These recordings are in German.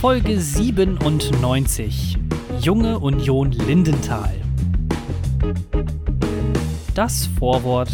Folge 97. Junge Union Lindenthal. Das Vorwort.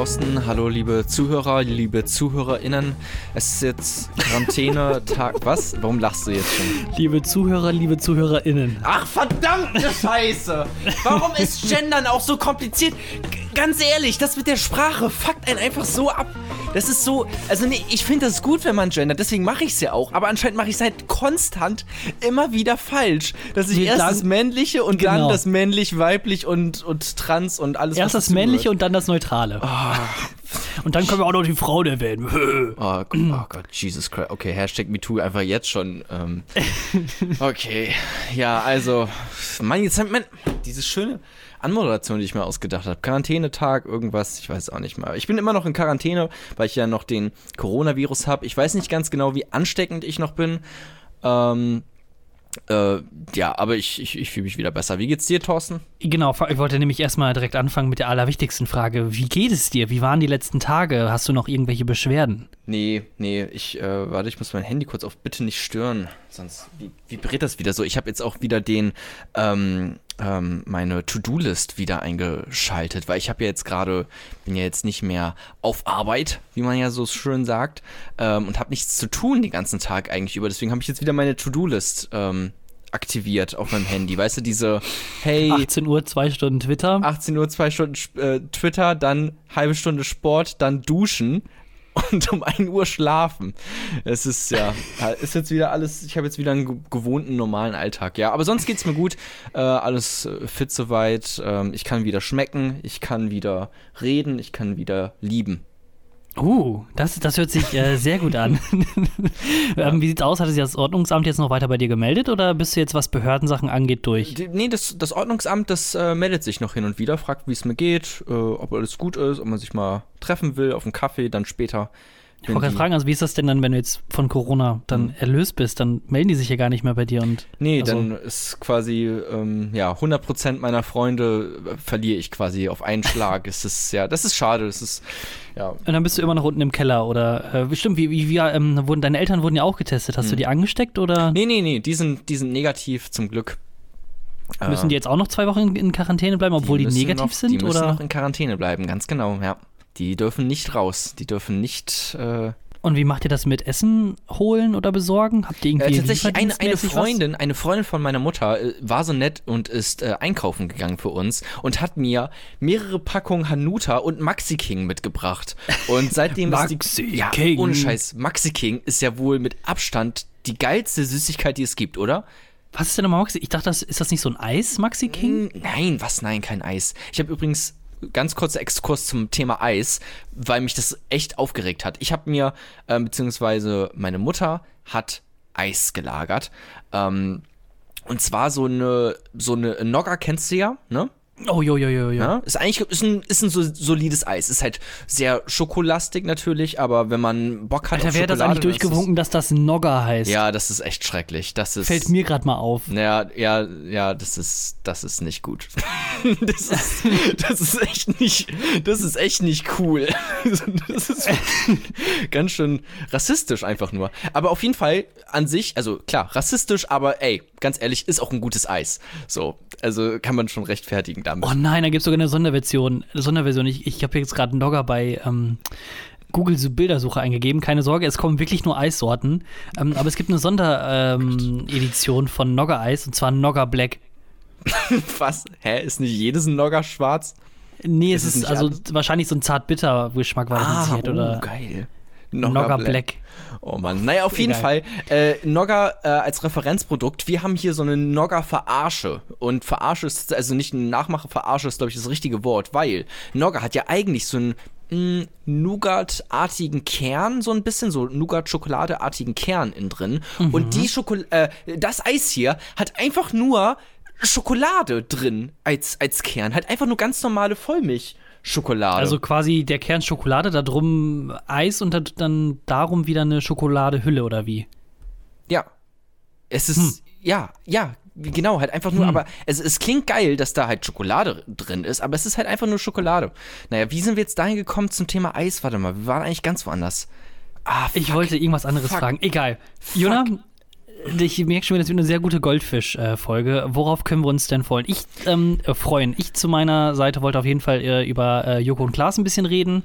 Thorsten, hallo liebe Zuhörer, liebe ZuhörerInnen. Es ist jetzt Quarantäne-Tag. Was? Warum lachst du jetzt schon? Liebe Zuhörer, liebe ZuhörerInnen. Ach, verdammte Scheiße! Warum ist Gendern auch so kompliziert? G ganz ehrlich, das mit der Sprache fuckt einen einfach so ab. Das ist so, also nee, ich finde das gut, wenn man gendert, deswegen mache ich es ja auch. Aber anscheinend mache ich es halt konstant immer wieder falsch. Dass ich Nee, erst dann- das männliche und dann Genau. das männlich, weiblich und, und trans und alles Erst das männliche dazugehört. und dann das neutrale. Und dann können wir auch noch die Frauen erwähnen. Oh, Gott, oh Gott, Jesus Christ. Okay, Hashtag MeToo einfach jetzt schon. Ähm. Okay, ja, also, Mann, jetzt hat man diese schöne Anmoderation, die ich mir ausgedacht habe. Quarantänetag, irgendwas, ich weiß auch nicht mal. Ich bin immer noch in Quarantäne, weil ich ja noch den Coronavirus habe. Ich weiß nicht ganz genau, wie ansteckend ich noch bin. Ähm, äh, ja, aber ich, ich, ich fühle mich wieder besser. Wie geht's dir, Thorsten? Genau, ich wollte nämlich erstmal direkt anfangen mit der allerwichtigsten Frage. Wie geht es dir? Wie waren die letzten Tage? Hast du noch irgendwelche Beschwerden? Nee, nee, ich, äh, warte, ich muss mein Handy kurz auf Bitte nicht stören. Sonst vi- vibriert das wieder so. Ich habe jetzt auch wieder den, ähm, ähm, meine To-Do-List wieder eingeschaltet, weil ich habe ja jetzt gerade, bin ja jetzt nicht mehr auf Arbeit, wie man ja so schön sagt, ähm, und habe nichts zu tun den ganzen Tag eigentlich über. Deswegen habe ich jetzt wieder meine To-Do-List, ähm, aktiviert auf meinem Handy. Weißt du, diese, hey, 18 Uhr, zwei Stunden Twitter. 18 Uhr, zwei Stunden äh, Twitter, dann halbe Stunde Sport, dann duschen und um 1 Uhr schlafen. Es ist ja, ist jetzt wieder alles, ich habe jetzt wieder einen ge- gewohnten normalen Alltag, ja. Aber sonst geht's mir gut, äh, alles äh, fit soweit. Ähm, ich kann wieder schmecken, ich kann wieder reden, ich kann wieder lieben. Uh, das, das hört sich äh, sehr gut an. ähm, wie sieht's aus? Hat sich das Ordnungsamt jetzt noch weiter bei dir gemeldet oder bist du jetzt, was Behördensachen angeht, durch? Die- Nee, das, das Ordnungsamt, das äh, meldet sich noch hin und wieder, fragt, wie es mir geht, äh, ob alles gut ist, ob man sich mal treffen will auf einen Kaffee, dann später. Ich wollte gerade fragen, also wie ist das denn dann, wenn du jetzt von Corona dann erlöst bist? Dann melden die sich ja gar nicht mehr bei dir und. Nee, Also- dann ist quasi, ähm, ja, 100% meiner Freunde äh, verliere ich quasi auf einen Schlag. es ist, ja, das ist schade. Das ist, ja. Und dann bist du immer noch unten im Keller oder äh, bestimmt, wie, wie, wie ähm, wurden deine Eltern wurden ja auch getestet. Hast du die angesteckt oder Hm. Nee, nee, nee, die sind, die sind negativ zum Glück. müssen die jetzt auch noch zwei Wochen in, Quarantäne bleiben, obwohl die, müssen negativ noch, sind? Die müssen oder? noch in Quarantäne bleiben, ganz genau, ja. Die dürfen nicht raus. Die dürfen nicht, äh, Und wie macht ihr das mit Essen holen oder besorgen? Habt ihr irgendwie Äh, tatsächlich eine, eine lieferdienstmäßig was? Freundin, eine Freundin von meiner Mutter äh, war so nett und ist äh, einkaufen gegangen für uns und hat mir mehrere Packungen Hanuta und Maxi King mitgebracht. Und seitdem ist Maxi die ja, King. ohne Scheiß, Maxi King ist ja wohl mit Abstand die geilste Süßigkeit, die es gibt, oder? Was ist denn nochmal Maxi? Ich dachte, das, ist das nicht so ein Eis, Maxi King? Nein, was? Nein, kein Eis. Ich habe übrigens ganz kurzer Exkurs zum Thema Eis, weil mich das echt aufgeregt hat. Ich habe mir, ähm, beziehungsweise meine Mutter hat Eis gelagert. Ähm, und zwar so eine, so eine Nogger kennst du ja, ne? Oh, jo, jo, jo, jo. Ja, ist eigentlich ist ein, ist ein so solides Eis. Ist halt sehr schokolastig natürlich, aber wenn man Bock hat Alter, auf hat das Schokolade, eigentlich durchgewunken, dass das Nogger heißt? Ja, das ist echt schrecklich. Das ist Fällt mir gerade mal auf. ja, ja, ja, das ist, das ist nicht gut. Das ist, das ist echt nicht, das ist echt nicht cool. Das ist ganz schön rassistisch einfach nur. Aber auf jeden Fall an sich, also klar, rassistisch, aber ey, ganz ehrlich, ist auch ein gutes Eis. So, also kann man schon rechtfertigen damit. Oh nein, da gibt es sogar eine Sonderversion. Sonderversion. Ich, ich habe jetzt gerade einen Nogger bei ähm, Google Bildersuche eingegeben. Keine Sorge, es kommen wirklich nur Eissorten. Ähm, aber es gibt eine Sonderedition ähm, von Nogger Eis und zwar Nogger Black. Was? Hä? Ist nicht jedes ein Nogger schwarz? Nee, es Ist es ist nicht also alles? wahrscheinlich so ein zart-bitter-Geschmack war das jetzt oh, oder geil. Nogger Black. Oh Mann. Naja, auf jeden Egal. Fall. Äh, Nogger äh, als Referenzprodukt. Wir haben hier so eine Nogger-Verarsche. Und Verarsche ist, also nicht eine Nachmache, Verarsche ist, glaube ich, das richtige Wort, weil Nogger hat ja eigentlich so einen mh, Nougat-artigen Kern, so ein bisschen, so Nougat-Schokoladeartigen Kern innen drin. Und die Schokol äh, das Eis hier hat einfach nur Schokolade drin als, als Kern. Hat einfach nur ganz normale Vollmilchschokolade. Also quasi der Kern Schokolade, da drum Eis und da- dann darum wieder eine Schokoladehülle oder wie? Ja. Es ist, Ja, ja, genau, halt einfach nur, Hm. aber es, es klingt geil, dass da halt Schokolade drin ist, aber es ist halt einfach nur Schokolade. Naja, wie sind wir jetzt dahin gekommen zum Thema Eis? Warte mal, wir waren eigentlich ganz woanders. Ah, Ich fuck. wollte irgendwas anderes Fuck. fragen. Egal. Jona, ich merke schon wieder, das wird eine sehr gute Goldfisch-Folge. Worauf können wir uns denn freuen? Ich ähm, äh, freuen. Ich zu meiner Seite wollte auf jeden Fall äh, über äh, Joko und Klaas ein bisschen reden.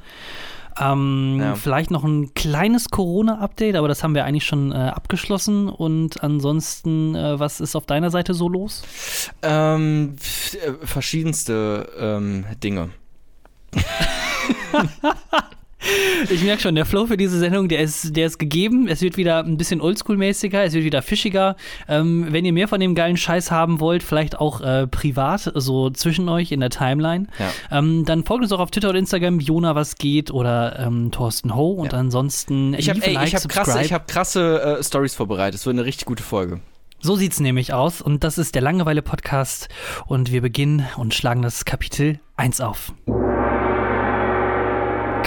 Ähm, Ja. Vielleicht noch ein kleines Corona-Update, aber das haben wir eigentlich schon äh, abgeschlossen. Und ansonsten, äh, was ist auf deiner Seite so los? Ähm, äh, verschiedenste ähm, Dinge. Ich merke schon, der Flow für diese Sendung, der ist, der ist gegeben. Es wird wieder ein bisschen oldschool-mäßiger, es wird wieder fischiger. Ähm, wenn ihr mehr von dem geilen Scheiß haben wollt, vielleicht auch äh, privat, so zwischen euch in der Timeline, Ja. ähm, dann folgt uns auch auf Twitter und Instagram, Jona was geht oder ähm, Thorsten Ho. Und Ja. ansonsten Ich habe like, hab krasse, ich hab krasse äh, Stories vorbereitet. Es wird eine richtig gute Folge. So sieht's nämlich aus. Und das ist der Langeweile-Podcast. Und wir beginnen und schlagen das Kapitel 1 auf.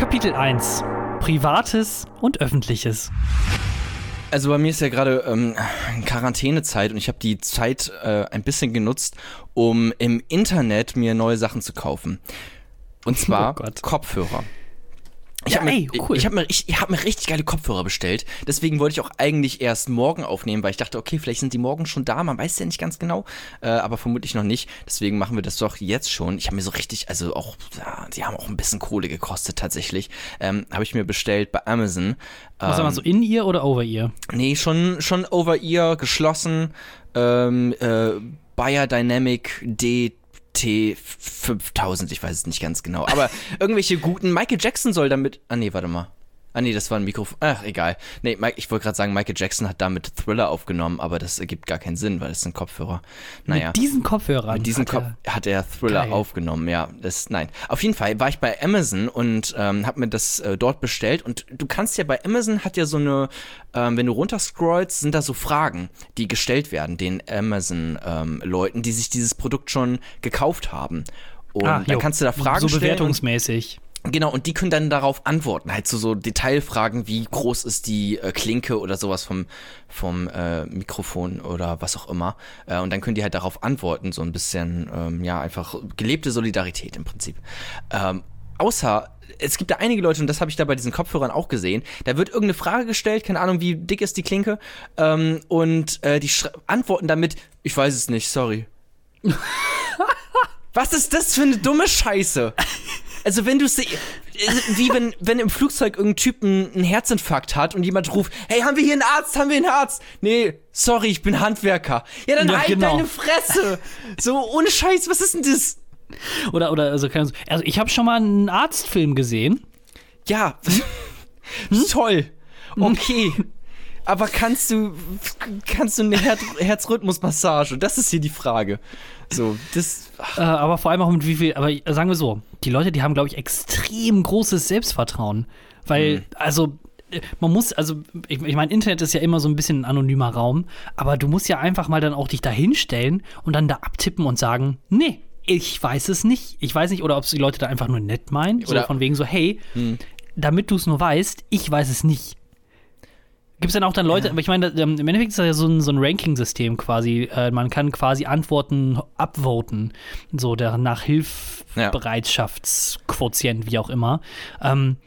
Kapitel 1. Privates und Öffentliches. Also bei mir ist ja gerade ähm, Quarantänezeit und ich habe die Zeit äh, ein bisschen genutzt, um im Internet mir neue Sachen zu kaufen. Und zwar Oh. Kopfhörer. Ich ja, habe mir, cool. hab mir, ich, ich hab mir richtig geile Kopfhörer bestellt. Deswegen wollte ich auch eigentlich erst morgen aufnehmen, weil ich dachte, okay, vielleicht sind die morgen schon da. Man weiß ja nicht ganz genau, äh, aber vermutlich noch nicht. Deswegen machen wir das doch jetzt schon. Ich habe mir so richtig, also auch, ja, die haben auch ein bisschen Kohle gekostet tatsächlich. Ähm, habe ich mir bestellt bei Amazon. Ähm, Was mal so in ihr oder over ihr? Nee, schon, schon over ihr, geschlossen. Ähm, äh, Biodynamic D T5000, ich weiß es nicht ganz genau, aber irgendwelche guten, Michael Jackson soll damit, ah nee, warte mal. Ah, nee, das war ein Mikrofon. Ach, egal. Nee, Mike, ich wollte gerade sagen, Michael Jackson hat damit Thriller aufgenommen, aber das ergibt gar keinen Sinn, weil es sind Kopfhörer. Naja. Mit diesen Kopfhörern. Mit diesem hat Kopf er- hat er Thriller Geil. aufgenommen, ja. Das, nein. Auf jeden Fall war ich bei Amazon und ähm, habe mir das äh, dort bestellt. Und du kannst ja bei Amazon hat ja so eine, ähm, wenn du runterscrollst, sind da so Fragen, die gestellt werden den Amazon-Leuten, die sich dieses Produkt schon gekauft haben. Und Ah, dann jo. kannst du da Fragen So stellen. und- bewertungsmäßig. Genau, und die können dann darauf antworten. Halt so, so Detailfragen, wie groß ist die äh, Klinke oder sowas vom, vom äh, Mikrofon oder was auch immer. Äh, und dann können die halt darauf antworten. So ein bisschen, ähm, ja, einfach gelebte Solidarität im Prinzip. Ähm, außer, es gibt da einige Leute, und das habe ich da bei diesen Kopfhörern auch gesehen, da wird irgendeine Frage gestellt, keine Ahnung, wie dick ist die Klinke, ähm, und äh, die antworten damit, ich weiß es nicht, sorry. Was ist das für eine dumme Scheiße? Also wenn du wie wenn, wenn im Flugzeug irgendein Typ einen, einen Herzinfarkt hat und jemand ruft, hey, haben wir hier einen Arzt, haben wir einen Arzt? Nee, sorry, ich bin Handwerker. Ja, dann Ja, halt genau. deine Fresse. So, ohne Scheiß, was ist denn das? Oder, oder, also, keine- also ich habe schon mal einen Arztfilm gesehen. Ja, Hm? toll. Okay. Aber kannst du, kannst du eine Her Herzrhythmusmassage? Das ist hier die Frage. So, das, Äh, aber vor allem auch mit wie viel, aber sagen wir so, die Leute, die haben, glaube ich, extrem großes Selbstvertrauen. Weil, also, äh, man muss, also, ich, ich meine, Internet ist ja immer so ein bisschen ein anonymer Raum, aber du musst ja einfach mal dann auch dich da hinstellen und dann da abtippen und sagen, nee, ich weiß es nicht. Ich weiß nicht, oder ob es die Leute da einfach nur nett meinen, so Oder- von wegen so, hey, damit du es nur weißt, ich weiß es nicht. Gibt es dann auch dann Leute, aber ich meine, ähm, im Endeffekt ist das ja so ein, so ein Ranking-System quasi. Äh, man kann quasi Antworten upvoten, so der nach Hilfsbereitschaftsquotient, wie auch immer. Ähm,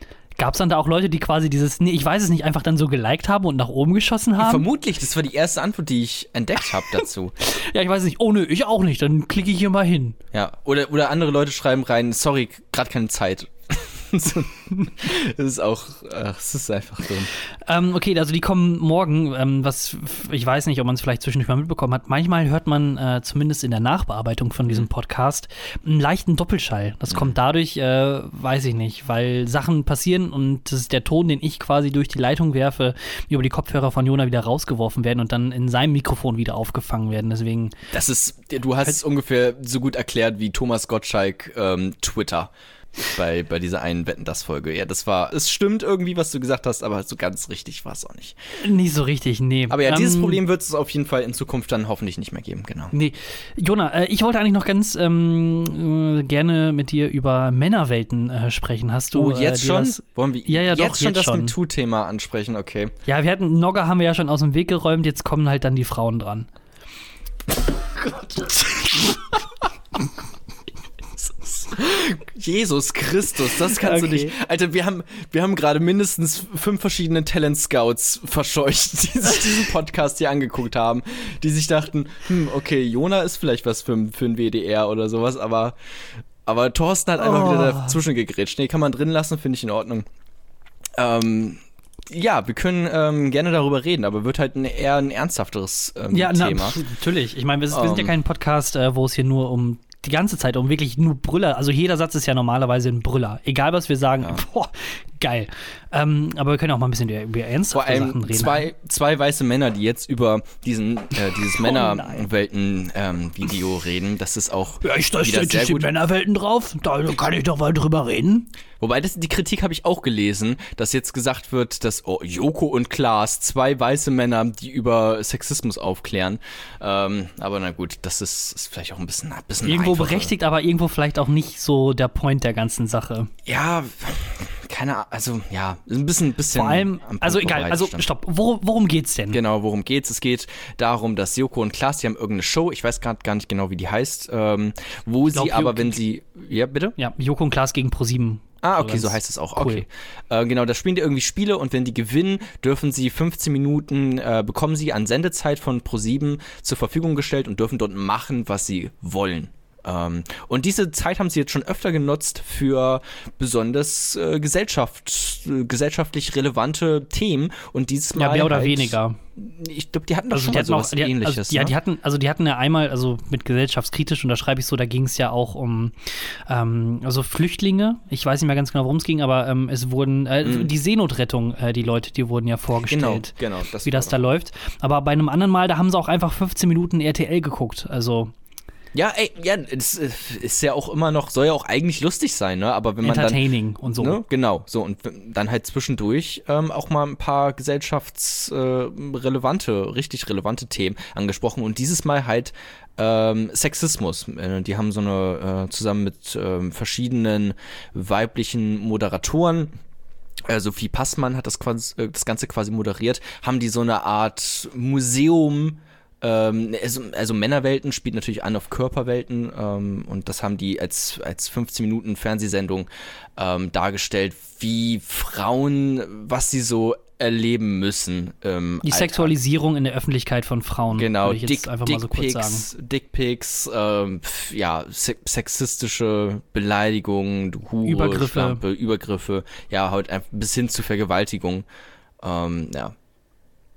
Gab es dann da auch Leute, die quasi dieses, nee, ich weiß es nicht, einfach dann so geliked haben und nach oben geschossen haben? vermutlich, das war die erste Antwort, die ich entdeckt habe dazu. Ja, ich weiß nicht, oh nö, ich auch nicht, dann klicke ich hier mal hin. Ja, oder, oder andere Leute schreiben rein, sorry, gerade keine Zeit. Das ist auch, ach, es ist einfach dumm. Ähm, okay, also die kommen morgen, ähm, was ich weiß nicht, ob man es vielleicht zwischendurch mal mitbekommen hat. Manchmal hört man äh, zumindest in der Nachbearbeitung von diesem Podcast einen leichten Doppelschall. Das kommt dadurch, äh, weiß ich nicht, weil Sachen passieren und das ist der Ton, den ich quasi durch die Leitung werfe, über die Kopfhörer von Jona wieder rausgeworfen werden und dann in seinem Mikrofon wieder aufgefangen werden. Deswegen, Das ist, du hast es ungefähr so gut erklärt wie Thomas Gottschalk ähm, Twitter bei, bei dieser einen Wetten das Folge. Ja, das war, es stimmt irgendwie, was du gesagt hast, aber so ganz richtig war es auch nicht. nicht so richtig, nee. Aber ja, dieses Ähm, Problem wird es auf jeden Fall in Zukunft dann hoffentlich nicht mehr geben, genau. Nee, Jona, äh, ich wollte eigentlich noch ganz ähm, äh, gerne mit dir über Männerwelten äh, sprechen. Hast du Oh, jetzt äh, schon? das- Wollen wir Ja, ja, jetzt doch, schon jetzt das schon. MeToo-Thema ansprechen? Okay. Ja, wir hatten Nogger haben wir ja schon aus dem Weg geräumt, jetzt kommen halt dann die Frauen dran. Jesus Christus, das kannst Okay. du nicht. Alter, wir haben, wir haben gerade mindestens fünf verschiedene Talent Scouts verscheucht, die sich diesen Podcast hier angeguckt haben, die sich dachten, hm, okay, Jona ist vielleicht was für, für ein WDR oder sowas, aber, aber Thorsten hat einfach Oh. wieder dazwischen gegrätscht. Nee, kann man drin lassen, finde ich in Ordnung. Ähm, ja, wir können ähm, gerne darüber reden, aber wird halt ein, eher ein ernsthafteres ähm, Ja, Thema. pf, natürlich. Ich meine, wir, wir sind ja Ähm. kein Podcast, äh, wo es hier nur um die ganze Zeit um wirklich nur Brüller. Also jeder Satz ist ja normalerweise ein Brüller. Egal was wir sagen, boah, geil. Ähm, aber wir können auch mal ein bisschen über, ernsthafte Sachen allem reden. zwei, zwei weiße Männer, die jetzt über diesen, äh, dieses Oh Männerwelten-Video reden. Das ist auch ja, ich da steht die. Männerwelten drauf. Da kann ich doch mal drüber reden. Wobei, das, die Kritik habe ich auch gelesen, dass jetzt gesagt wird, dass oh, Joko und Klaas, zwei weiße Männer, die über Sexismus aufklären. Ähm, aber na gut, das ist, ist vielleicht auch ein bisschen, ein bisschen Irgendwo einfacher. berechtigt, aber irgendwo vielleicht auch nicht so der Point der ganzen Sache. Ja, keine Ahnung, also ja, ein bisschen, bisschen. Vor allem, also egal, also stopp, worum, worum geht's denn? Genau, worum geht's? Es geht darum, dass Joko und Klaas, die haben irgendeine Show, ich weiß gerade gar nicht genau, wie die heißt, ähm, wo glaub, sie aber, wenn sie, ja bitte? Ja, Joko und Klaas gegen ProSieben. Ah, okay, so heißt es auch. cool. Okay. Äh, genau, da spielen die irgendwie Spiele und wenn die gewinnen, dürfen sie 15 Minuten, äh, bekommen sie an Sendezeit von Pro7 zur Verfügung gestellt und dürfen dort machen, was sie wollen. Ähm, und diese Zeit haben sie jetzt schon öfter genutzt für besonders äh, Gesellschaft, äh, gesellschaftlich relevante Themen und dieses Mal Ja, mehr oder halt, weniger. Ich glaube, die hatten doch Also schon mal hatten auch, sowas die, ähnliches. also, ja, ne? die hatten, also die hatten ja einmal, also mit gesellschaftskritisch, und da schreibe ich so, da ging es ja auch um ähm, also Flüchtlinge. Ich weiß nicht mehr ganz genau, worum es ging, aber ähm, es wurden äh, die Seenotrettung, äh, die Leute, die wurden ja Mhm. genau, vorgestellt, genau. Das wie das da läuft. Aber bei einem anderen Mal, da haben sie auch einfach 15 Minuten RTL geguckt. Also Ja, ey, ja, es äh, ist ja auch immer noch, soll ja auch eigentlich lustig sein, ne? Aber wenn man dann entertaining und so. Ne? Genau, so und dann halt zwischendurch ähm, auch mal ein paar gesellschaftsrelevante, äh, richtig relevante Themen angesprochen und dieses Mal halt ähm, Sexismus. Äh, die haben so eine, äh, zusammen mit ähm, verschiedenen weiblichen Moderatoren äh, Sophie Passmann hat das, quasi, äh, das Ganze quasi moderiert, haben die so eine Art Museum, ähm, also, also Männerwelten spielt natürlich an auf Körperwelten ähm, und das haben die als, als 15 Minuten Fernsehsendung ähm, dargestellt, wie Frauen, was sie so erleben müssen. Ähm, Die Sexualisierung in der Öffentlichkeit von Frauen, Genau, würde ich jetzt Dick, einfach mal so kurz sagen. Dickpics, ähm, ja, se sexistische Beleidigungen, Hure, Übergriffe. Schlampe, Übergriffe, ja, halt bis hin zu Vergewaltigung. Ähm, ja.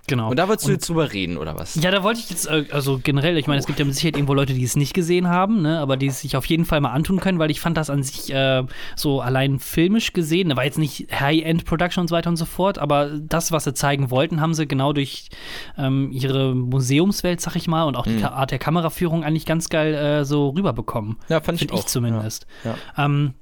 Genau. Und da wolltest du jetzt drüber reden, oder was? Ja, da wollte ich jetzt, äh, also generell, ich meine, es gibt ja mit Sicherheit irgendwo Leute, die es nicht gesehen haben, ne, aber die es sich auf jeden Fall mal antun können, weil ich fand das an sich äh, so allein filmisch gesehen, da war jetzt nicht High-End-Production und so weiter und so fort, aber das, was sie zeigen wollten, haben sie genau durch ähm, ihre Museumswelt, sag ich mal, und auch die Ka- Art der Kameraführung eigentlich ganz geil äh, so rüberbekommen. Ja, fand ich Finde ich auch. zumindest. Ja. Ähm,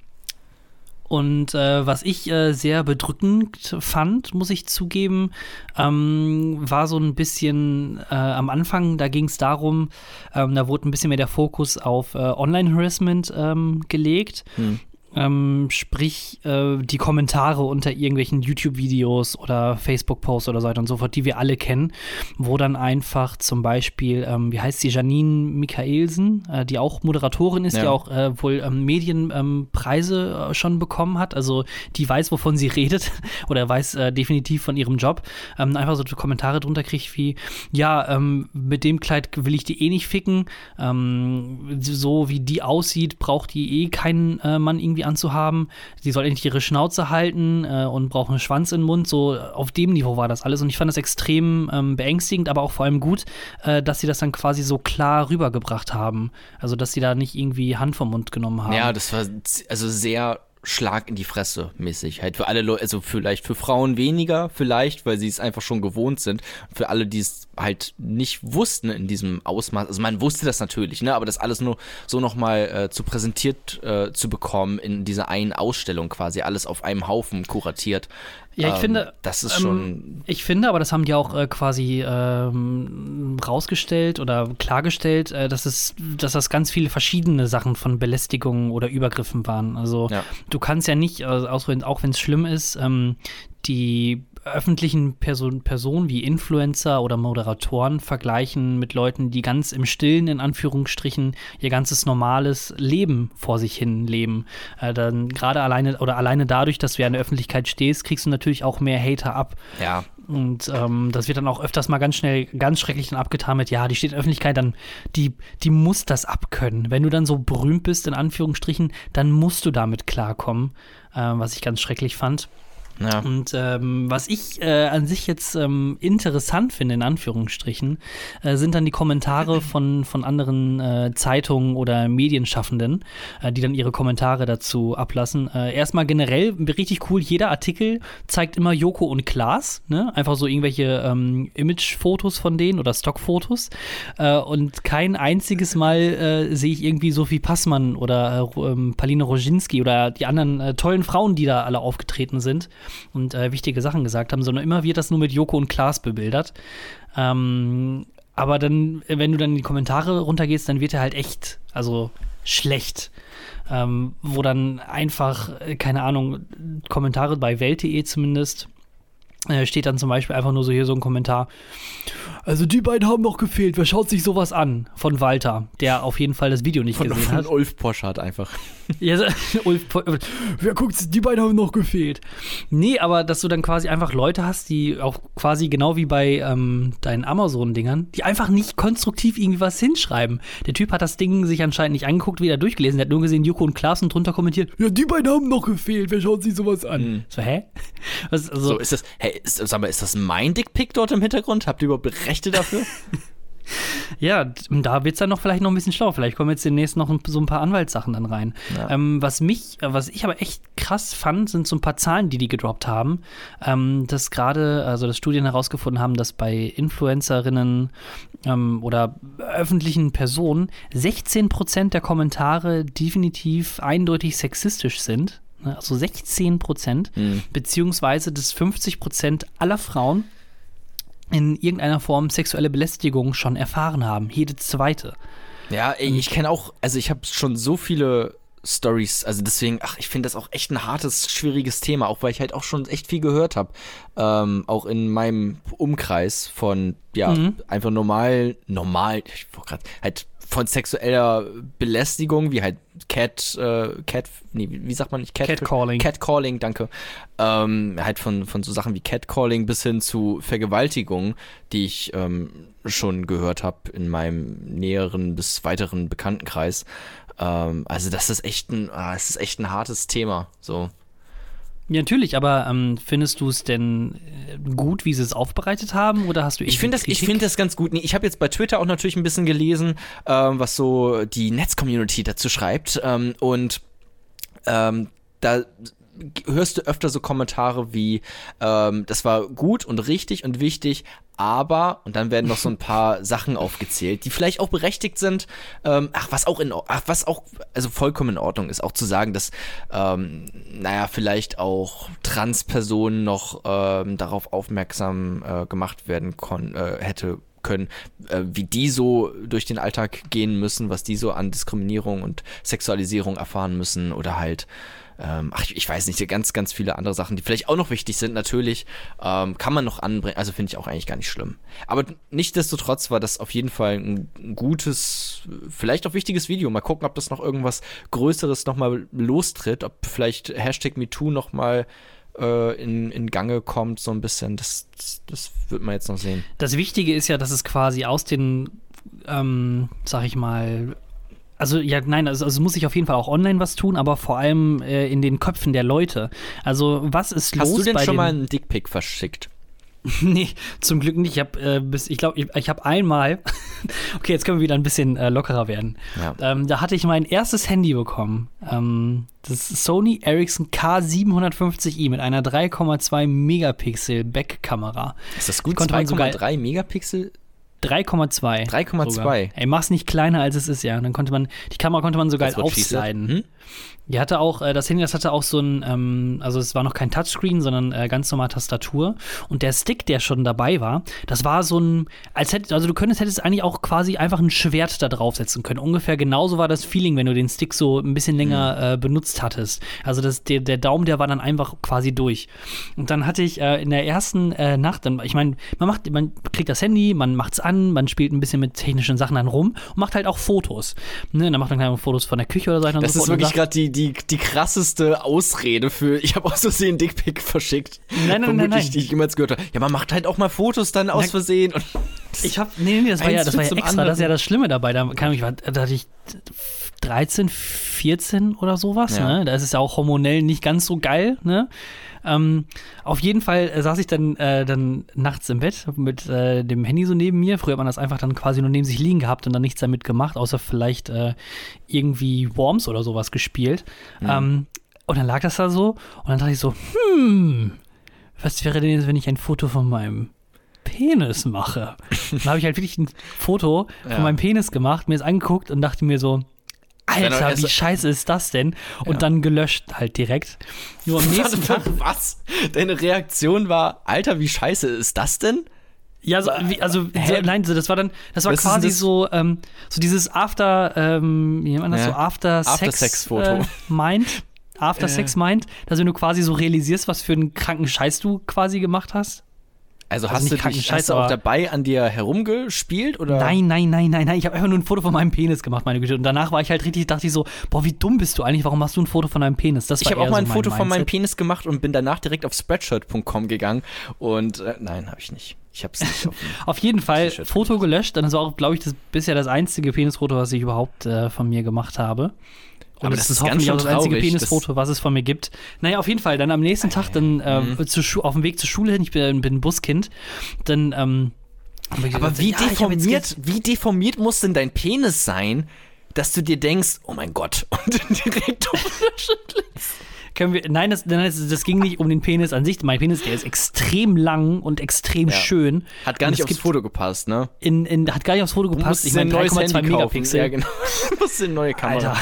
und äh, was ich äh, sehr bedrückend fand, muss ich zugeben, ähm, war so ein bisschen äh, am Anfang, da ging es darum, ähm, da wurde ein bisschen mehr der Fokus auf äh, Online-Harassment ähm, gelegt. Hm. Ähm, sprich, äh, die Kommentare unter irgendwelchen YouTube-Videos oder Facebook-Posts oder so weiter und so fort, die wir alle kennen, wo dann einfach zum Beispiel, ähm, wie heißt sie, Janine Michaelsen, äh, die auch Moderatorin ist, die Ja. auch äh, wohl ähm, Medienpreise äh, schon bekommen hat, also die weiß, wovon sie redet oder weiß äh, definitiv von ihrem Job, ähm, einfach so Kommentare drunter kriegt wie, ja, ähm, mit dem Kleid will ich die eh nicht ficken, ähm, so wie die aussieht, braucht die eh keinen äh, Mann irgendwie anzuhaben, sie soll endlich ihre Schnauze halten äh, und braucht einen Schwanz im Mund, so auf dem Niveau war das alles. Und ich fand das extrem ähm, beängstigend, aber auch vor allem gut, äh, dass sie das dann quasi so klar rübergebracht haben, also dass sie da nicht irgendwie Hand vom Mund genommen haben. Ja, das war also sehr Schlag in die Fresse mäßig. Halt für alle Leute, also vielleicht für Frauen weniger, vielleicht, weil sie es einfach schon gewohnt sind. Für alle, die es halt nicht wussten in diesem Ausmaß. Also man wusste das natürlich, ne? Aber das alles nur so nochmal äh, zu präsentiert äh, zu bekommen in dieser einen Ausstellung quasi, alles auf einem Haufen kuratiert. Ja, ich Ähm, finde, Das ist ähm, schon. Ich finde, aber das haben die auch äh, quasi ähm, rausgestellt oder klargestellt, äh, dass, es, dass das ganz viele verschiedene Sachen von Belästigungen oder Übergriffen waren. Also Ja. du kannst ja nicht, auch wenn auch wenn es schlimm ist, ähm, die öffentlichen Person, Personen wie Influencer oder Moderatoren vergleichen mit Leuten, die ganz im Stillen, in Anführungsstrichen, ihr ganzes normales Leben vor sich hin leben. Äh, dann gerade alleine oder alleine dadurch, dass du ja in der Öffentlichkeit stehst, kriegst du natürlich auch mehr Hater ab. Ja. Und ähm, das wird dann auch öfters mal ganz schnell, ganz schrecklich dann abgetan mit, ja, die steht in der Öffentlichkeit, dann, die, die muss das abkönnen. Wenn du dann so berühmt bist, in Anführungsstrichen, dann musst du damit klarkommen, äh, was ich ganz schrecklich fand. Ja. Und ähm, was ich äh, an sich jetzt ähm, interessant finde, in Anführungsstrichen, äh, sind dann die Kommentare von, von anderen äh, Zeitungen oder Medienschaffenden, äh, die dann ihre Kommentare dazu ablassen. Äh, erstmal generell richtig cool, jeder Artikel zeigt immer Joko und Klaas, ne? Einfach so irgendwelche ähm, Imagefotos von denen oder Stockfotos. Äh, und kein einziges Mal sehe ich irgendwie Sophie Passmann oder äh, ähm, Paulina Roginski oder die anderen tollen Frauen, die da alle aufgetreten sind und äh, wichtige Sachen gesagt haben, sondern immer wird das nur mit Joko und Klaas bebildert. Ähm, aber dann, wenn du dann in die Kommentare runtergehst, dann wird er halt echt, also schlecht. Ähm, wo dann einfach, äh, keine Ahnung, Kommentare bei Welt.de zumindest, äh, steht dann zum Beispiel einfach nur so hier so ein Kommentar. Also die beiden haben noch gefehlt. Wer schaut sich sowas an? Von Walter, der auf jeden Fall das Video nicht Von, gesehen von hat. Ulf Poschardt einfach. Ja, Ulf, wer guckt, die beiden haben noch gefehlt. Nee, aber dass du dann quasi einfach Leute hast, die auch quasi genau wie bei ähm, deinen Amazon-Dingern, die einfach nicht konstruktiv irgendwie was hinschreiben. Der Typ hat das Ding sich anscheinend nicht angeguckt, weder durchgelesen, der hat nur gesehen, Joko und Klaas und drunter kommentiert, ja, die beiden haben noch gefehlt, wer schaut sich sowas an? So, hä? Was, also, So, ist das, ist, sag mal, ist das mein Dickpick dort im Hintergrund? Habt ihr überhaupt Rechte dafür? Ja, da wird's dann noch vielleicht noch ein bisschen schlau. Vielleicht kommen jetzt demnächst noch ein- so ein paar Anwaltssachen dann rein. Ja. Ähm, was mich, äh, was ich aber echt krass fand, sind so ein paar Zahlen, die die gedroppt haben. Ähm, dass gerade, also dass Studien herausgefunden haben, dass bei Influencerinnen ähm, oder öffentlichen Personen 16% der Kommentare definitiv eindeutig sexistisch sind. Ne, Also 16 Prozent, Mhm. beziehungsweise dass 50 Prozent aller Frauen in irgendeiner Form sexuelle Belästigung schon erfahren haben. Jede zweite. Ja, ey, ich kenne auch, also ich habe schon so viele Stories, also deswegen, ach, ich finde das auch echt ein hartes, schwieriges Thema, auch weil ich halt auch schon echt viel gehört habe, ähm, auch in meinem Umkreis von, ja, Mhm. einfach normal, normal, ich wollte gerade, halt von sexueller Belästigung, wie halt Cat, äh, Cat, nee, wie sagt man nicht Cat? Catcalling. Catcalling, danke. Ähm, halt von, von so Sachen wie Catcalling bis hin zu Vergewaltigung, die ich ähm, schon gehört habe in meinem näheren bis weiteren Bekanntenkreis. Ähm, also das ist echt ein, ah, es ist echt ein hartes Thema. So. Ja, natürlich, aber ähm, findest du es denn äh, gut, wie sie es aufbereitet haben? Oder hast du Ich finde das, ich finde das ganz gut. Nee, ich habe jetzt bei Twitter auch natürlich ein bisschen gelesen, ähm, was so die Netzcommunity dazu schreibt. Ähm, und ähm, da hörst du öfter so Kommentare wie, ähm, das war gut und richtig und wichtig, aber, und dann werden noch so ein paar Sachen aufgezählt, die vielleicht auch berechtigt sind, ähm, ach, was auch in, ach, was auch, also vollkommen in Ordnung ist, auch zu sagen, dass, ähm, naja, vielleicht auch Transpersonen noch ähm, darauf aufmerksam äh, gemacht werden kon äh, hätte können, äh, wie die so durch den Alltag gehen müssen, was die so an Diskriminierung und Sexualisierung erfahren müssen oder halt, ähm, ach, ich, weiß nicht, ganz, ganz viele andere Sachen, die vielleicht auch noch wichtig sind, natürlich, ähm, kann man noch anbringen, also finde ich auch eigentlich gar nicht schlimm. Aber nichtsdestotrotz war das auf jeden Fall ein, ein gutes, vielleicht auch wichtiges Video. Mal gucken, ob das noch irgendwas Größeres nochmal lostritt, ob vielleicht Hashtag MeToo nochmal äh, in, in Gange kommt, so ein bisschen. Das, das, das wird man jetzt noch sehen. Das Wichtige ist ja, dass es quasi aus den, ähm, sag ich mal, also ja, nein, also, also muss ich auf jeden Fall auch online was tun, aber vor allem äh, in den Köpfen der Leute. Also was ist Hast los du denn schon mal einen Dickpick verschickt? Nee, zum Glück nicht. Ich habe äh, bis, ich glaube, ich, ich habe einmal. okay, jetzt können wir wieder ein bisschen äh, lockerer werden. Ja. Ähm, da hatte ich mein erstes Handy bekommen. Ähm, das Sony Ericsson K750i mit einer 3,2 Megapixel Backkamera. Ist das gut? Konnte man sogar- 2,3 Megapixel? 3,2. 3,2. sogar. Ey, mach's nicht kleiner als es ist, ja. Dann konnte man, die Kamera konnte man sogar aufsliden. Hm? Die hatte auch, äh, das Handy, das hatte auch so ein, ähm, also es war noch kein Touchscreen, sondern äh, ganz normal Tastatur. Und der Stick, der schon dabei war, das war so ein, als hätte, also du könntest, hättest eigentlich auch quasi einfach ein Schwert da draufsetzen können. Ungefähr genauso war das Feeling, wenn du den Stick so ein bisschen länger äh, benutzt hattest. Also das, der, der Daumen, der war dann einfach quasi durch. Und dann hatte ich äh, in der ersten äh, Nacht, dann, ich meine, man macht, man kriegt das Handy, man macht's an, man spielt ein bisschen mit technischen Sachen dann rum und macht halt auch Fotos. Ne? Dann macht man kleine Fotos von der Küche oder so. und Das so ist. Und wirklich gerade die, die, die krasseste Ausrede für, ich habe aus Versehen Dickpick verschickt. Nein, nein, nein, Vermutlich, nein. die ich jemals gehört habe. Ja, man macht halt auch mal Fotos dann aus Na- Versehen. Und Ich hab, nee, nee, das war ja, das war ja extra, das ist ja anderen. das Schlimme dabei. Da, kann ich, da hatte ich 13, 14 oder sowas, Ja. ne? Da ist es ja auch hormonell nicht ganz so geil, ne? Ähm, auf jeden Fall äh, saß ich dann, äh, dann nachts im Bett mit äh, dem Handy so neben mir. Früher hat man das einfach dann quasi nur neben sich liegen gehabt und dann nichts damit gemacht, außer vielleicht äh, irgendwie Worms oder sowas gespielt. Ähm, und dann lag das da so und dann dachte ich so, hm, was wäre denn jetzt, wenn ich ein Foto von meinem Penis mache? Dann habe ich halt wirklich ein Foto Ja. von meinem Penis gemacht, mir es angeguckt und dachte mir so, Alter, wie scheiße ist das denn? Und Ja. dann gelöscht halt direkt. Nur am nächsten Tag. was? Deine Reaktion war, Alter, wie scheiße ist das denn? Ja, so, wie, also Hä? so, nein, so, das war dann, das war Was quasi das? so, ähm, so dieses After, ähm, wie nennt man das Ja. so, After, After-Sex-Foto. Äh, Mind, After Sex Mind, dass wenn du quasi so realisierst, was für einen kranken Scheiß du quasi gemacht hast. Also, Also hast, du kranken dich, Scheiß, hast du auch dabei an dir herumgespielt? Oder? Nein, nein, nein, nein, nein. Ich habe einfach nur ein Foto von meinem Penis gemacht, meine Güte. Und danach war ich halt richtig, dachte ich so, boah, wie dumm bist du eigentlich? Warum machst du ein Foto von deinem Penis? Das Ich habe auch mal so ein mein Foto von meinem. Penis gemacht und bin danach direkt auf spreadshirt.com gegangen. Und äh, nein, habe ich nicht. Ich habe es nicht auf Auf jeden Fall Foto gelöscht. Dann ist auch, glaube ich, das bisher das einzige Penisfoto, was ich überhaupt äh, von mir gemacht habe. Und Aber das, das ist hoffentlich auch das einzige Penisfoto, was es von mir gibt. Naja, auf jeden Fall. Dann am nächsten Tag dann äh, Mhm. Schu- auf dem Weg zur Schule hin, ich bin, bin ein Buskind, dann ähm, Aber gesagt, wie ja, deformiert, wie deformiert muss denn dein Penis sein, dass du dir denkst, oh mein Gott, und direkt auf Löschen klickst? Können wir, nein, das, nein das, das ging nicht um den Penis an sich. Mein Penis, der ist extrem lang und extrem Ja. schön. Hat gar nicht aufs Foto gepasst, ne? In, in, hat gar nicht aufs Foto Du gepasst. Ich meine, ein neues 3,2 Handy kaufen. Megapixel. Ja, genau. Du musst dir eine neue Kamera. Alter,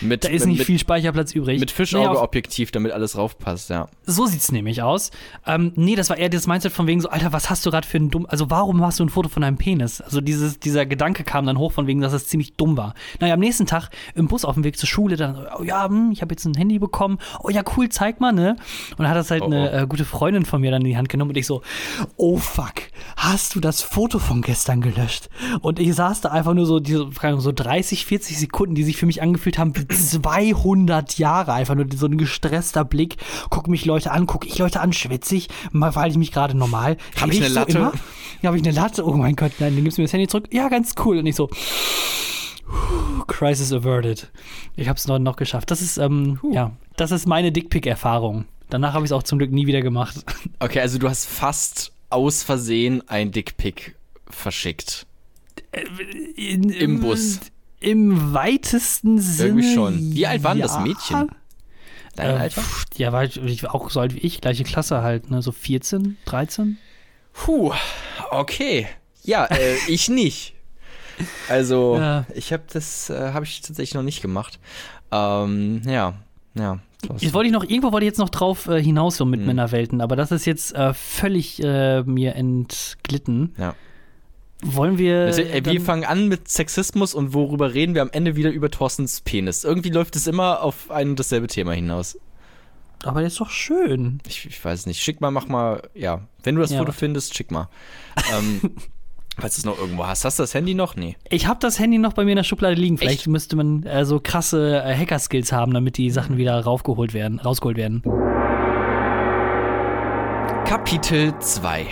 Mit, da ist nicht mit, viel Speicherplatz übrig. mit Fischauge-Objektiv, damit alles raufpasst, ja. So sieht's nämlich aus. Ähm, nee, das war eher das Mindset von wegen so, Alter, was hast du gerade für ein dumm, also warum hast du ein Foto von deinem Penis? Also dieses, dieser Gedanke kam dann hoch von wegen, dass es ziemlich dumm war. Naja, am nächsten Tag im Bus auf dem Weg zur Schule dann, oh ja, hm, ich habe jetzt ein Handy bekommen. Oh ja, cool, zeig mal, ne? Und dann hat das halt Oh, eine oh. äh, gute Freundin von mir dann in die Hand genommen und ich so, oh fuck, hast du das Foto von gestern gelöscht? Und ich saß da einfach nur so, diese, so 30, 40 Sekunden, die sich für mich angefühlt haben wie 200 Jahre. Einfach nur so ein gestresster Blick. Guck mich Leute an, guck ich Leute an, schwitze ich, mal verhalte ich mich gerade normal. Hab Rede ich eine so Latte? immer? Ja, habe ich eine Latte? Oh mein Gott, nein, dann gibst du mir das Handy zurück. Ja, ganz cool. Und ich so, Crisis averted. Ich habe es noch, noch geschafft. Das ist, ähm, ja, das ist meine Dickpick-Erfahrung. Danach habe ich es auch zum Glück nie wieder gemacht. Okay, also du hast fast aus Versehen ein Dickpick verschickt. In, Im Bus. Im weitesten Sinne. Irgendwie schon. Wie alt war denn das ja. Mädchen? Dein Äh, Alter? pff, Ja, war ich, auch so alt wie ich, gleiche Klasse halt, ne? So 14, 13. Puh, okay. Ja, äh, ich nicht. Also, Ja. ich habe das, äh, habe ich tatsächlich noch nicht gemacht. Ähm, ja, ja. was- Jetzt wollte ich noch, irgendwo wollte ich jetzt noch drauf äh, hinaus, so mit Mhm. Männerwelten, aber das ist jetzt äh, völlig äh, mir entglitten. Ja. Wollen wir. Also, ey, wir fangen an mit Sexismus und worüber reden wir am Ende wieder über Thorstens Penis. Irgendwie läuft es immer auf ein und dasselbe Thema hinaus. aber der ist doch schön. Ich, ich weiß nicht. Schick mal, mach mal, ja. Wenn du das Ja, Foto findest, schick mal. ähm, falls du es noch irgendwo hast. Hast du das Handy noch? Nee. Ich habe das Handy noch bei mir in der Schublade liegen. Vielleicht Echt? müsste man äh, so krasse äh, Hacker-Skills haben, damit die Sachen wieder raufgeholt werden, rausgeholt werden. Kapitel 2.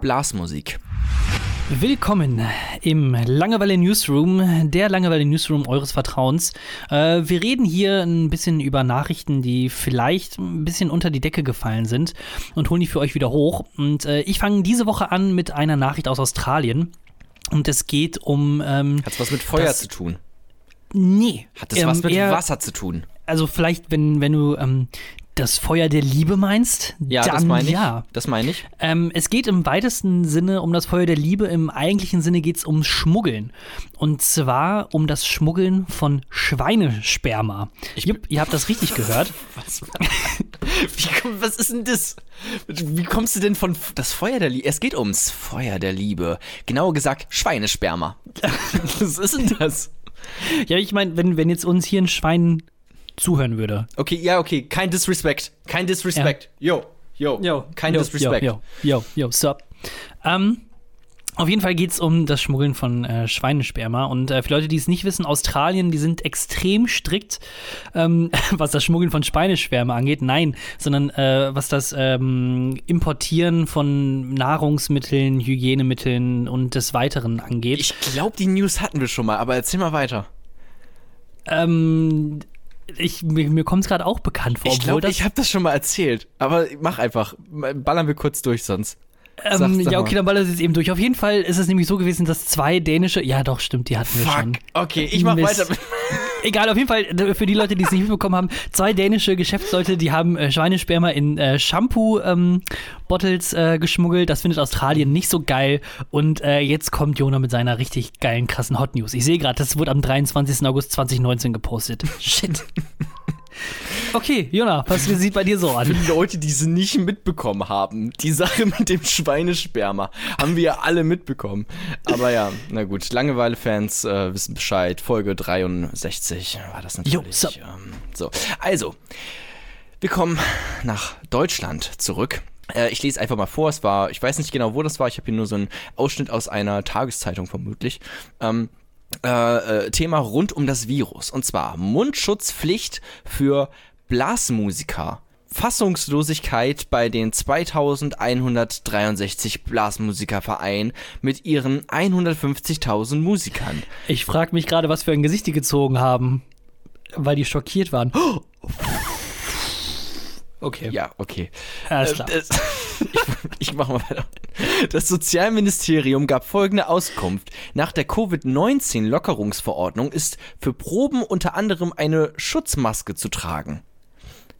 Blasmusik. Willkommen im Langeweile Newsroom, der Langeweile Newsroom eures Vertrauens. Äh, wir reden hier ein bisschen über Nachrichten, die vielleicht ein bisschen unter die Decke gefallen sind und holen die für euch wieder hoch. Und äh, ich fange diese Woche an mit einer Nachricht aus Australien. Und es geht um. Ähm, Hat es was mit Feuer Das- zu tun? nee. Hat es ähm, was mit Wasser zu tun? also vielleicht, wenn, wenn du ähm, das Feuer der Liebe meinst, Ja, dann das meine ich. ja. Das meine ich. Ähm, es geht im weitesten Sinne um das Feuer der Liebe, im eigentlichen Sinne geht es ums Schmuggeln. Und zwar um das Schmuggeln von Schweinesperma. Jupp, ihr habt das richtig gehört. Was, wie, was ist denn das? Wie kommst du denn von das Feuer der Liebe? Es geht ums Feuer der Liebe. Genauer gesagt, Schweinesperma. was ist denn das? Ja, ich meine, wenn, wenn jetzt uns hier ein Schwein zuhören würde. Okay, ja, okay. Kein Disrespect. Kein Disrespect. Yo, yo. Kein Yo, Disrespect. Yo, yo, yo, yo, sup. Ähm, auf jeden Fall geht es um das Schmuggeln von äh, Schweinesperma. Und äh, für Leute, die es nicht wissen, Australien, die sind extrem strikt, ähm, was das Schmuggeln von Schweinesperma angeht. Nein, sondern äh, was das ähm, Importieren von Nahrungsmitteln, Hygienemitteln und des Weiteren angeht. Ich glaube, die News hatten wir schon mal, aber erzähl mal weiter. ähm, ich, mir mir kommt es gerade auch bekannt vor, Ich glaube, ich habe das schon mal erzählt. Aber mach einfach. Ballern wir kurz durch sonst. Ähm, Sag- sag ja, okay, dann ballert es eben durch. Auf jeden Fall ist es nämlich so gewesen, dass zwei dänische, ja doch, stimmt, die hatten wir schon. Fuck. Okay, ich mach Mist. weiter. Egal, auf jeden Fall, für die Leute, die es nicht mitbekommen haben, zwei dänische Geschäftsleute, die haben äh, Schweinesperma in äh, Shampoo-Bottles äh, geschmuggelt. Das findet Australien nicht so geil. Und äh, jetzt kommt Jona mit seiner richtig geilen, krassen Hot News. Ich sehe gerade, das wurde am 23. August 2019 gepostet. Shit. Okay, Jona, was sieht bei dir so Für an? die Leute, die sie nicht mitbekommen haben, die Sache mit dem Schweinesperma haben wir ja alle mitbekommen. Aber ja, na gut, Langeweile-Fans äh, wissen Bescheid. Folge 63 war das natürlich. Jo, so. ähm, so, also, wir kommen nach Deutschland zurück. Äh, ich lese einfach mal vor. Es war, ich weiß nicht genau, wo das war. Ich habe hier nur so einen Ausschnitt aus einer Tageszeitung vermutlich. Ähm, äh, äh, Thema rund um das Virus. Und zwar Mundschutzpflicht für Blasmusiker. Fassungslosigkeit bei den 2163 Blasmusikervereinen mit ihren 150.000 Musikern. Ich frage mich gerade, was für ein Gesicht die gezogen haben, weil die schockiert waren. Okay, Ja, okay. alles Äh, klar. Das, ich, ich mach mal weiter. Das Sozialministerium gab folgende Auskunft. Nach der Covid-19-Lockerungsverordnung ist für Proben unter anderem eine Schutzmaske zu tragen.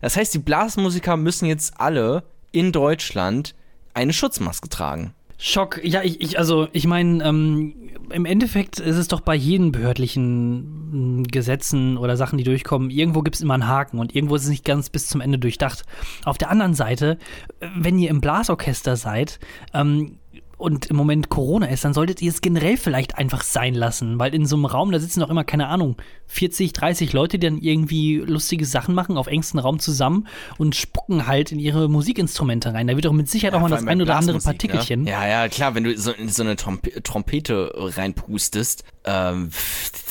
Das heißt, die Blasmusiker müssen jetzt alle in Deutschland eine Schutzmaske tragen. Schock. Ja, ich, ich also ich meine, ähm, im Endeffekt ist es doch bei jeden behördlichen mh, Gesetzen oder Sachen, die durchkommen, irgendwo gibt es immer einen Haken und irgendwo ist es nicht ganz bis zum Ende durchdacht. Auf der anderen Seite, äh, wenn ihr im Blasorchester seid, ähm, und im Moment Corona ist, dann solltet ihr es generell vielleicht einfach sein lassen, weil in so einem Raum, da sitzen doch immer, keine Ahnung, 40, 30 Leute, die dann irgendwie lustige Sachen machen, auf engstem Raum zusammen und spucken halt in ihre Musikinstrumente rein. Da wird doch mit Sicherheit auch mal das ein oder andere Blasmusik, Partikelchen. Ne? Ja, ja, klar, wenn du so in so eine Trompe Trompete reinpustest, ähm,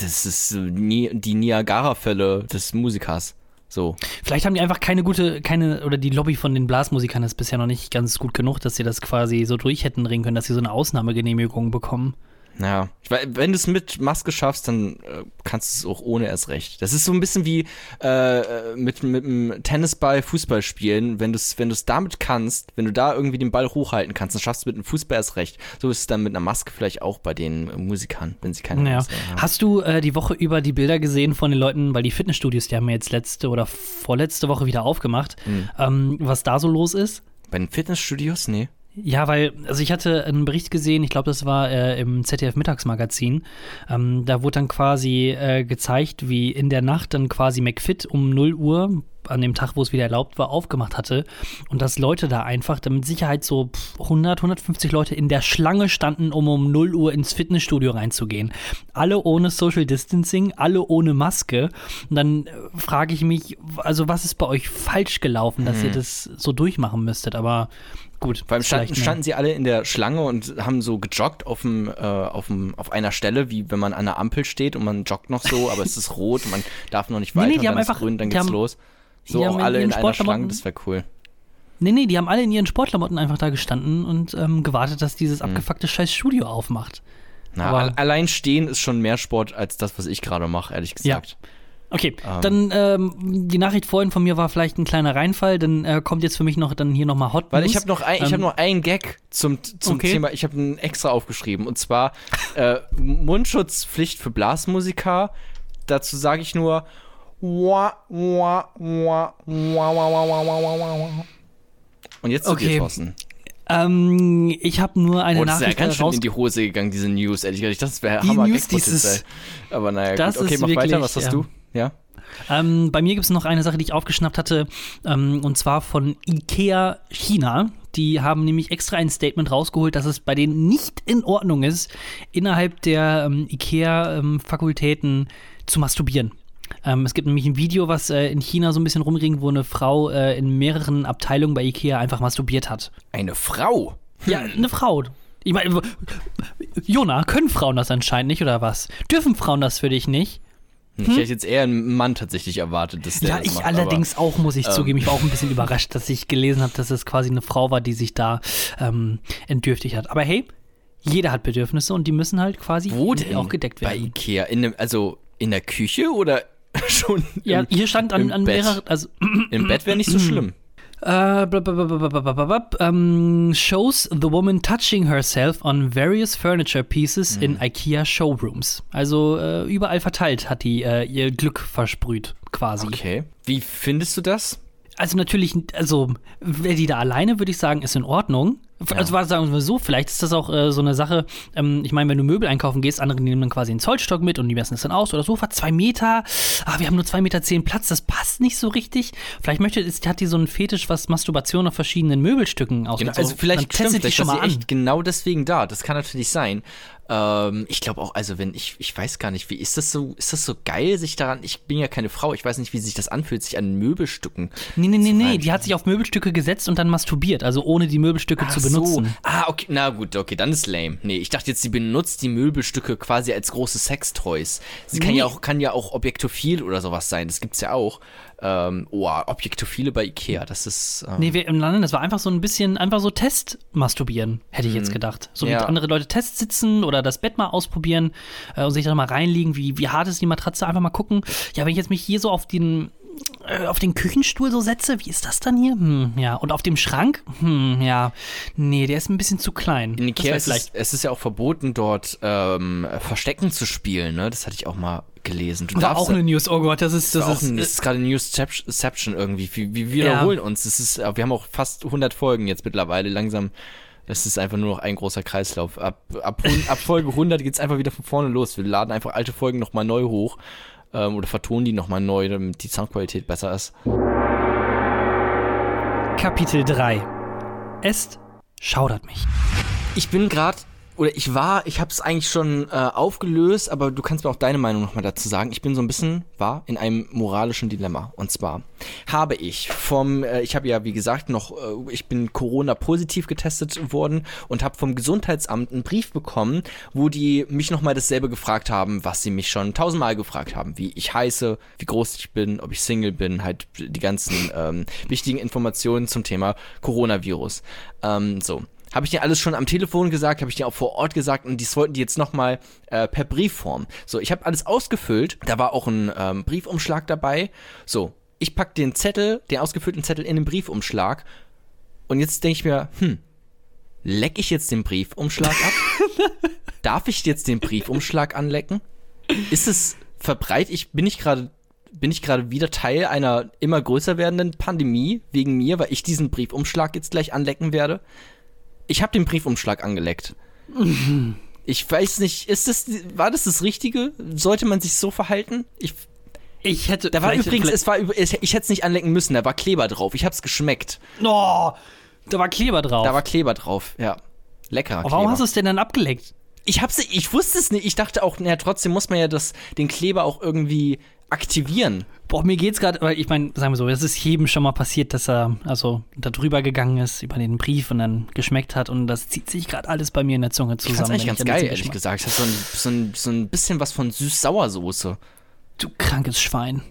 das ist die Niagara-Fälle des Musikers. So. Vielleicht haben die einfach keine gute, keine, oder die Lobby von den Blasmusikern ist bisher noch nicht ganz gut genug, dass sie das quasi so durch hätten bringen können, dass sie so eine Ausnahmegenehmigung bekommen. Ja, wenn du es mit Maske schaffst, dann äh, kannst du es auch ohne erst recht. Das ist so ein bisschen wie äh, äh, mit, mit dem Tennisball Fußball spielen. Wenn du es wenn du's damit kannst, wenn du da irgendwie den Ball hochhalten kannst, dann schaffst du mit dem Fußball erst recht. So ist es dann mit einer Maske vielleicht auch bei den äh, Musikern, wenn sie keine Naja. Maske haben. Hast du äh, die Woche über die Bilder gesehen von den Leuten, weil die Fitnessstudios, die haben ja jetzt letzte oder vorletzte Woche wieder aufgemacht, Hm. ähm, was da so los ist? Bei den Fitnessstudios? Nee. Ja, weil, also ich hatte einen Bericht gesehen, ich glaube, das war äh, im ZDF-Mittagsmagazin. Ähm, da wurde dann quasi äh, gezeigt, wie in der Nacht dann quasi McFit um 0 Uhr, an dem Tag, wo es wieder erlaubt war, aufgemacht hatte. Und dass Leute da einfach, dann mit Sicherheit so pff, 100, 150 Leute in der Schlange standen, um um 0 Uhr ins Fitnessstudio reinzugehen. Alle ohne Social Distancing, alle ohne Maske. Und dann äh, frage ich mich, also was ist bei euch falsch gelaufen, dass ihr das so durchmachen müsstet? Aber gut. Vor allem standen, standen sie alle in der Schlange und haben so gejoggt auf, dem, äh, auf, dem, auf einer Stelle, wie wenn man an der Ampel steht und man joggt noch so, aber es ist rot und man darf noch nicht Nee, weiter, nee, die und haben einfach- grün, dann die geht's haben- los. So die auch alle in einer Schlange, das wäre cool. Nee, nee, die haben alle in ihren Sportklamotten einfach da gestanden und ähm, gewartet, dass dieses Hm. abgefuckte scheiß Studio aufmacht. Na, allein stehen ist schon mehr Sport als das, was ich gerade mache, ehrlich Ja. Okay, ähm, dann ähm, die Nachricht vorhin von mir war vielleicht ein kleiner Reinfall, dann äh, kommt jetzt für mich noch dann hier nochmal Hot. Weil ich habe noch ein, ich ähm, habe noch einen Gag zum, zum okay. Thema, ich habe einen extra aufgeschrieben und zwar äh, Mundschutzpflicht für Blasmusiker. Dazu sage ich nur und jetzt zu okay. dir, Thorsten. Ähm, ich habe nur eine Oh, das ist ja Nachricht ganz schön in die Hose gegangen, diese News, ehrlich gesagt. Das wäre Die Hammer News dieses- Aber naja, Das gut. Okay, mach weiter. wirklich, Was hast ja. du? Ja? Ähm, bei mir gibt es noch eine Sache, die ich aufgeschnappt hatte, ähm, und zwar von IKEA China. Die haben nämlich extra ein Statement rausgeholt, dass es bei denen nicht in Ordnung ist, innerhalb der ähm, IKEA-Fakultäten zu masturbieren. Ähm, es gibt nämlich ein Video, was äh, in China so ein bisschen rumging, wo eine Frau äh, in mehreren Abteilungen bei IKEA einfach masturbiert hat. Eine Frau. Ja, eine Frau. Ich meine, Jona, können Frauen das anscheinend nicht oder was? Dürfen Frauen das für dich nicht? Ich hätte jetzt eher einen Mann tatsächlich erwartet, dass der Ja, das ich macht, allerdings auch, muss ich ähm, zugeben. Ich war auch ein bisschen überrascht, dass ich gelesen habe, dass es quasi eine Frau war, die sich da ähm, entdürftigt hat. Aber hey, jeder hat Bedürfnisse und die müssen halt quasi Aber wo denn? auch gedeckt Bei werden. Ikea. In dem, also in der Küche oder schon Ja, im, hier stand an, an mehreren, also im Bett wäre nicht so schlimm. blablabla, ähm, shows the woman touching herself on various furniture pieces in IKEA showrooms. Also äh, überall verteilt hat die äh, ihr Glück versprüht, quasi. Okay. Wie findest du das? Also natürlich, also wäre die da alleine, würde ich sagen, ist in Ordnung. Also was sagen wir so, vielleicht ist das auch äh, so eine Sache, ähm, ich meine, wenn du Möbel einkaufen gehst, andere nehmen dann quasi einen Zollstock mit und die messen es dann aus oder Sofa, zwei Meter, ah, wir haben nur zwei Meter zehn Platz, das passt nicht so richtig. Vielleicht möchte, ist, hat die so einen Fetisch, was Masturbation auf verschiedenen Möbelstücken ausmacht. Genau, also vielleicht dann testet stimmt, die schon mal an. echt genau deswegen da. Das kann natürlich sein. Ähm, ich glaube auch, also wenn ich, ich weiß gar nicht, wie ist das so, ist das so geil, sich daran, ich bin ja keine Frau, ich weiß nicht, wie sich das anfühlt, sich an Möbelstücken. Nee, nee, nee, zu nee, die hat sich auf Möbelstücke gesetzt und dann masturbiert, also ohne die Möbelstücke zu Ach benutzen. So. Ah, okay, na gut, okay, dann ist lame. Nee, ich dachte jetzt, sie benutzt die Möbelstücke quasi als große Sextoys. Sie kann Nee. ja auch, kann ja auch objektophil oder sowas sein. Das gibt's ja auch. Ähm, oh, Objektophile bei Ikea, das ist. Ähm, Nee, wir, nein, das war einfach so ein bisschen, einfach so Test-Masturbieren, hätte ich jetzt gedacht. So mit Mhm. Ja. andere Leute Tests sitzen oder das Bett mal ausprobieren äh, und sich dann mal reinlegen, wie, wie hart ist die Matratze, einfach mal gucken. Ja, wenn ich jetzt mich hier so auf den, äh, auf den Küchenstuhl so setze, wie ist das dann hier? Hm, ja. Und auf dem Schrank? Hm, ja. Nee, der ist ein bisschen zu klein. In Ikea ist es, es ist ja auch verboten, dort ähm, Verstecken zu spielen, ne? Das hatte ich auch mal gelesen. Du war darfst auch eine News. Oh Gott, das ist, das auch ist, ein, das ist gerade Newsception irgendwie. Wir, wir wiederholen uns. Das ist, wir haben auch fast 100 Folgen jetzt mittlerweile. Langsam, das ist einfach nur noch ein großer Kreislauf. Ab, ab, ab Folge 100 geht's einfach wieder von vorne los. Wir laden einfach alte Folgen nochmal neu hoch ähm, oder vertonen die nochmal neu, damit die Soundqualität besser ist. Kapitel 3. Es schaudert mich. Ich bin gerade, oder ich war, ich habe es eigentlich schon äh, aufgelöst, aber du kannst mir auch deine Meinung nochmal dazu sagen. Ich bin so ein bisschen, war in einem moralischen Dilemma. Und zwar habe ich vom, äh, ich habe ja wie gesagt noch, äh, ich bin Corona-positiv getestet worden und habe vom Gesundheitsamt einen Brief bekommen, wo die mich nochmal dasselbe gefragt haben, was sie mich schon tausendmal gefragt haben. Wie ich heiße, wie groß ich bin, ob ich Single bin, halt die ganzen ähm, wichtigen Informationen zum Thema Coronavirus. Ähm, so. Habe ich dir alles schon am Telefon gesagt, habe ich dir auch vor Ort gesagt und dies wollten die jetzt nochmal äh, per Briefform. So, ich habe alles ausgefüllt, da war auch ein ähm, Briefumschlag dabei. So, ich pack den Zettel, den ausgefüllten Zettel in den Briefumschlag und jetzt denke ich mir, hm, leck ich jetzt den Briefumschlag ab? Darf ich jetzt den Briefumschlag anlecken? Ist es verbreit? Ich bin ich gerade bin ich gerade wieder Teil einer immer größer werdenden Pandemie wegen mir, weil ich diesen Briefumschlag jetzt gleich anlecken werde? Ich habe den Briefumschlag angeleckt. Ich weiß nicht, ist das war das das Richtige? Sollte man sich so verhalten? Ich Ich hätte. da war übrigens, es war ich, hätte es nicht anlecken müssen, da war Kleber drauf. Ich hab's geschmeckt. Oh, da war Kleber drauf. Da war Kleber drauf, ja. Leckerer Aber Kleber. warum hast du es denn dann abgeleckt? ich hab's, ich wusste es nicht. Ich dachte auch, naja, trotzdem muss man ja das, den Kleber auch irgendwie aktivieren. Boah, mir geht's gerade, weil ich meine, sagen wir so, es ist jedem schon mal passiert, dass er also da drüber gegangen ist über den Brief und dann geschmeckt hat und das zieht sich gerade alles bei mir in der Zunge zusammen. fand's eigentlich wenn ganz an geil, ehrlich gesagt. Es hat so ein, so, ein, so ein bisschen was von süß-sauersoße. Du krankes Schwein.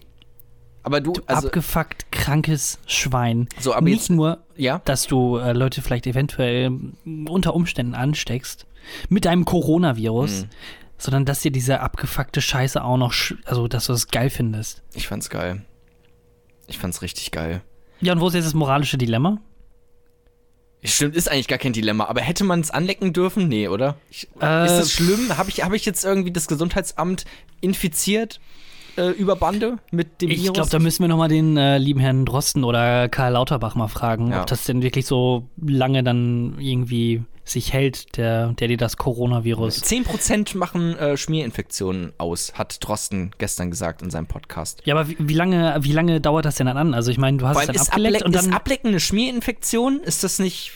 Aber du, also, Abgefuckt krankes Schwein. so, aber Nicht jetzt, nur, ja, dass du äh, Leute vielleicht eventuell unter Umständen ansteckst mit deinem Coronavirus, Mhm. Sondern dass dir diese abgefuckte Scheiße auch noch, also dass du es geil findest. ich fand's geil. Ich fand's richtig geil. Ja, und wo ist jetzt das moralische Dilemma? Stimmt, ist eigentlich gar kein Dilemma, aber hätte man es anlecken dürfen? Nee, oder? Ich, Äh, ist das schlimm? Habe ich, hab ich jetzt irgendwie das Gesundheitsamt infiziert? Äh, Überbande mit dem Ich Virus? glaube, da müssen wir nochmal den äh, lieben Herrn Drosten oder Karl Lauterbach mal fragen, Ja. ob das denn wirklich so lange dann irgendwie sich hält, der, der dir das Coronavirus. 10% machen äh, Schmierinfektionen aus, hat Drosten gestern gesagt in seinem Podcast. Ja, aber wie, wie, lange, wie lange dauert das denn dann an? Also ich meine, du hast es dann ist, abgeleckt Ableck, und dann ist Ablecken eine Schmierinfektion? Ist das nicht.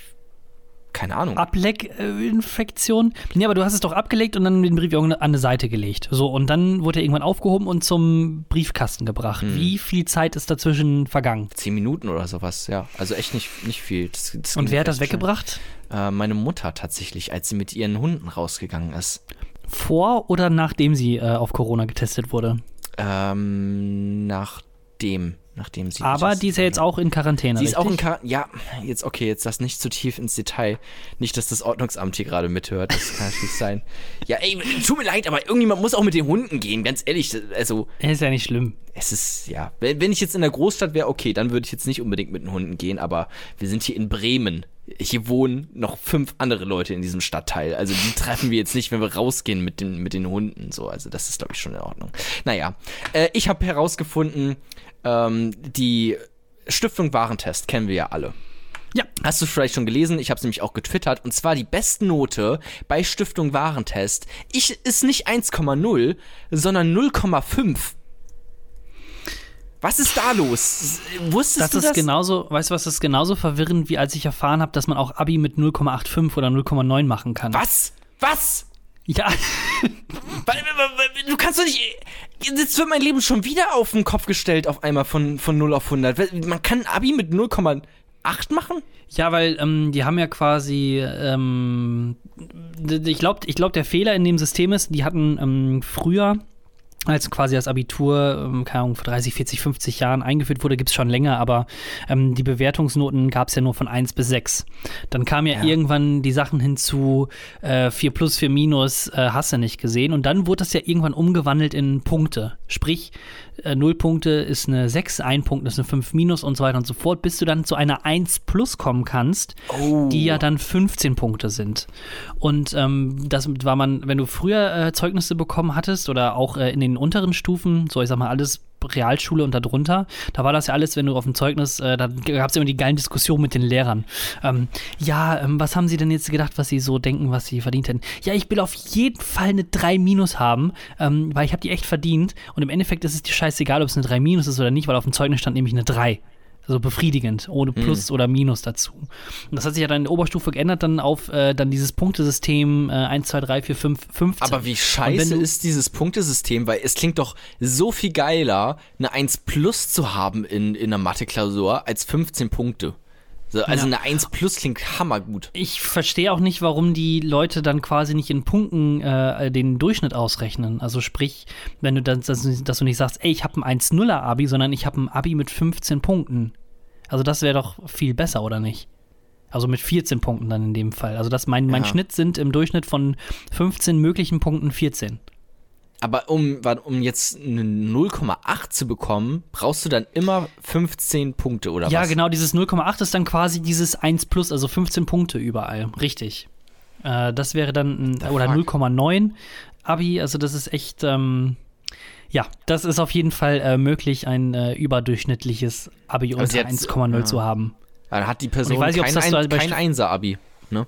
Keine Ahnung. Ableckinfektion. Nee, aber du hast es doch abgelegt und dann den Brief an eine Seite gelegt. So, und dann wurde er irgendwann aufgehoben und zum Briefkasten gebracht. Hm. Wie viel Zeit ist dazwischen vergangen? Zehn Minuten oder sowas, ja. Also echt nicht, nicht viel. Das, das Und wer hat das schnell. weggebracht? Äh, meine Mutter tatsächlich, als sie mit ihren Hunden rausgegangen ist. Vor oder nachdem sie äh, auf Corona getestet wurde? Ähm, nachdem, nachdem sie. Aber die ist ja jetzt auch in Quarantäne. Sie ist auch in? Quarantäne. Ja, jetzt okay, jetzt das nicht zu tief ins Detail. Nicht, dass das Ordnungsamt hier gerade mithört. Das kann natürlich sein. Ja, ey, tut mir leid, aber irgendjemand muss auch mit den Hunden gehen, ganz ehrlich. Also, Ist ja nicht schlimm. es ist, ja. Wenn, wenn ich jetzt in der Großstadt wäre, okay, dann würde ich jetzt nicht unbedingt mit den Hunden gehen, aber wir sind hier in Bremen. Hier wohnen noch fünf andere Leute in diesem Stadtteil. Also die treffen wir jetzt nicht, wenn wir rausgehen mit den, mit den Hunden. So, also das ist, glaube ich, schon in Ordnung. Naja, äh, ich habe herausgefunden, ähm, die Stiftung Warentest kennen wir ja alle. Ja. Hast du vielleicht schon gelesen? Ich habe es nämlich auch getwittert. Und zwar die Bestnote bei Stiftung Warentest ich, ist nicht 1,0, sondern 0,5. Was ist da los? Wusstest Das du ist das? genauso, weißt du was, das ist genauso verwirrend, wie als ich erfahren habe, dass man auch Abi mit 0,85 oder 0,9 machen kann. Was? Was? Ja, Du kannst doch nicht. Jetzt wird mein Leben schon wieder auf den Kopf gestellt, auf einmal von, von 0 auf 100. Man kann Abi mit 0,8 machen? ja, weil ähm, die haben ja quasi, ähm, ich glaube, ich glaub, der Fehler in dem System ist, die hatten ähm, früher als quasi das Abitur, ähm, keine Ahnung, vor 30, 40, 50 Jahren eingeführt wurde, gibt es schon länger, aber ähm, die Bewertungsnoten gab es ja nur von 1 bis 6. Dann kamen ja, Ja. irgendwann die Sachen hinzu, äh, 4 plus, 4 minus, äh, hast du nicht gesehen. Und dann wurde das ja irgendwann umgewandelt in Punkte. Sprich, äh, 0 Punkte ist eine 6, 1 Punkt ist eine 5 minus und so weiter und so fort, bis du dann zu einer 1 plus kommen kannst, Oh. die ja dann 15 Punkte sind. Und ähm, das war man, wenn du früher äh, Zeugnisse bekommen hattest oder auch äh, in den unteren Stufen, so ich sag mal alles Realschule und darunter, da war das ja alles, wenn du auf dem Zeugnis, äh, da gab es immer die geilen Diskussionen mit den Lehrern. Ähm, ja, ähm, was haben sie denn jetzt gedacht, was sie so denken, was sie verdient hätten? Ja, ich will auf jeden Fall eine 3 minus haben, ähm, weil ich habe die echt verdient und im Endeffekt ist es dir scheißegal, ob es eine 3 minus ist oder nicht, weil auf dem Zeugnis stand nämlich eine 3. Also befriedigend, ohne Plus oder Minus dazu. Und das hat sich ja dann in der Oberstufe geändert, dann auf äh, dann dieses Punktesystem äh, 1, 2, 3, 4, 5, 15. Aber wie scheiße ist dieses Punktesystem, weil es klingt doch so viel geiler, eine 1 plus zu haben in, in einer Mathe-Klausur als 15 Punkte. So, also Ja. eine 1 plus klingt hammergut. Ich verstehe auch nicht, warum die Leute dann quasi nicht in Punkten äh, den Durchschnitt ausrechnen. Also sprich, wenn du dann, dass, dass du nicht sagst, ey, ich habe ein 1-0er Abi, sondern ich habe ein Abi mit 15 Punkten. Also das wäre doch viel besser, oder nicht? Also mit 14 Punkten dann in dem Fall. Also das mein, mein Ja. Schnitt sind im Durchschnitt von 15 möglichen Punkten 14. Aber um, um jetzt eine 0,8 zu bekommen, brauchst du dann immer 15 Punkte oder Ja, was? genau, dieses 0,8 ist dann quasi dieses 1 plus, also 15 Punkte überall. Richtig. Äh, das wäre dann ein, oder fuck? 0,9 Abi, also das ist echt, ähm, ja, das ist auf jeden Fall äh, möglich, ein äh, überdurchschnittliches Abi sie unter hat- 1,0 ja. zu haben. Dann hat die Person weiß nicht, kein, ein, kein Einser-Abi. Ne?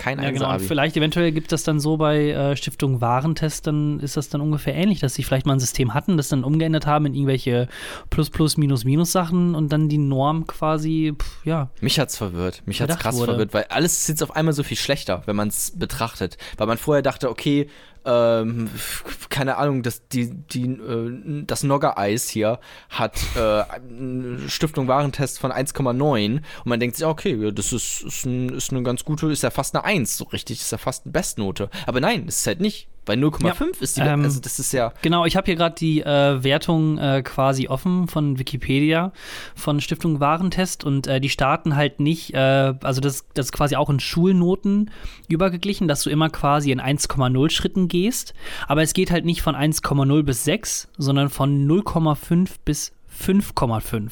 Kein Ja, genau. Und vielleicht eventuell gibt das dann so bei äh, Stiftung Warentest, dann ist das dann ungefähr ähnlich, dass sie vielleicht mal ein System hatten, das dann umgeändert haben in irgendwelche Plus, Plus, Minus, Minus Sachen und dann die Norm quasi, pff, ja. Mich hat's verwirrt. Mich hat's krass wurde. verwirrt, weil alles ist jetzt auf einmal so viel schlechter, wenn man es betrachtet. Weil man vorher dachte, okay, ähm, keine Ahnung, das, die, die, äh, das Nogger-Eis hier hat äh, Stiftung Warentest von 1,9 und man denkt sich, okay, ja, das ist, ist, ein, ist eine ganz gute, ist ja fast eine 1, so richtig, ist ja fast eine Bestnote. Aber nein, ist halt nicht, weil 0,5 ist die, ähm, also das ist ja, Genau, ich habe hier gerade die äh, Wertung äh, quasi offen von Wikipedia von Stiftung Warentest und äh, die starten halt nicht, äh, also das, das ist quasi auch in Schulnoten übergeglichen, dass du immer quasi in 1,0 Schritten gehst, aber es geht halt nicht von 1,0 bis 6, sondern von 0,5 bis 5,5.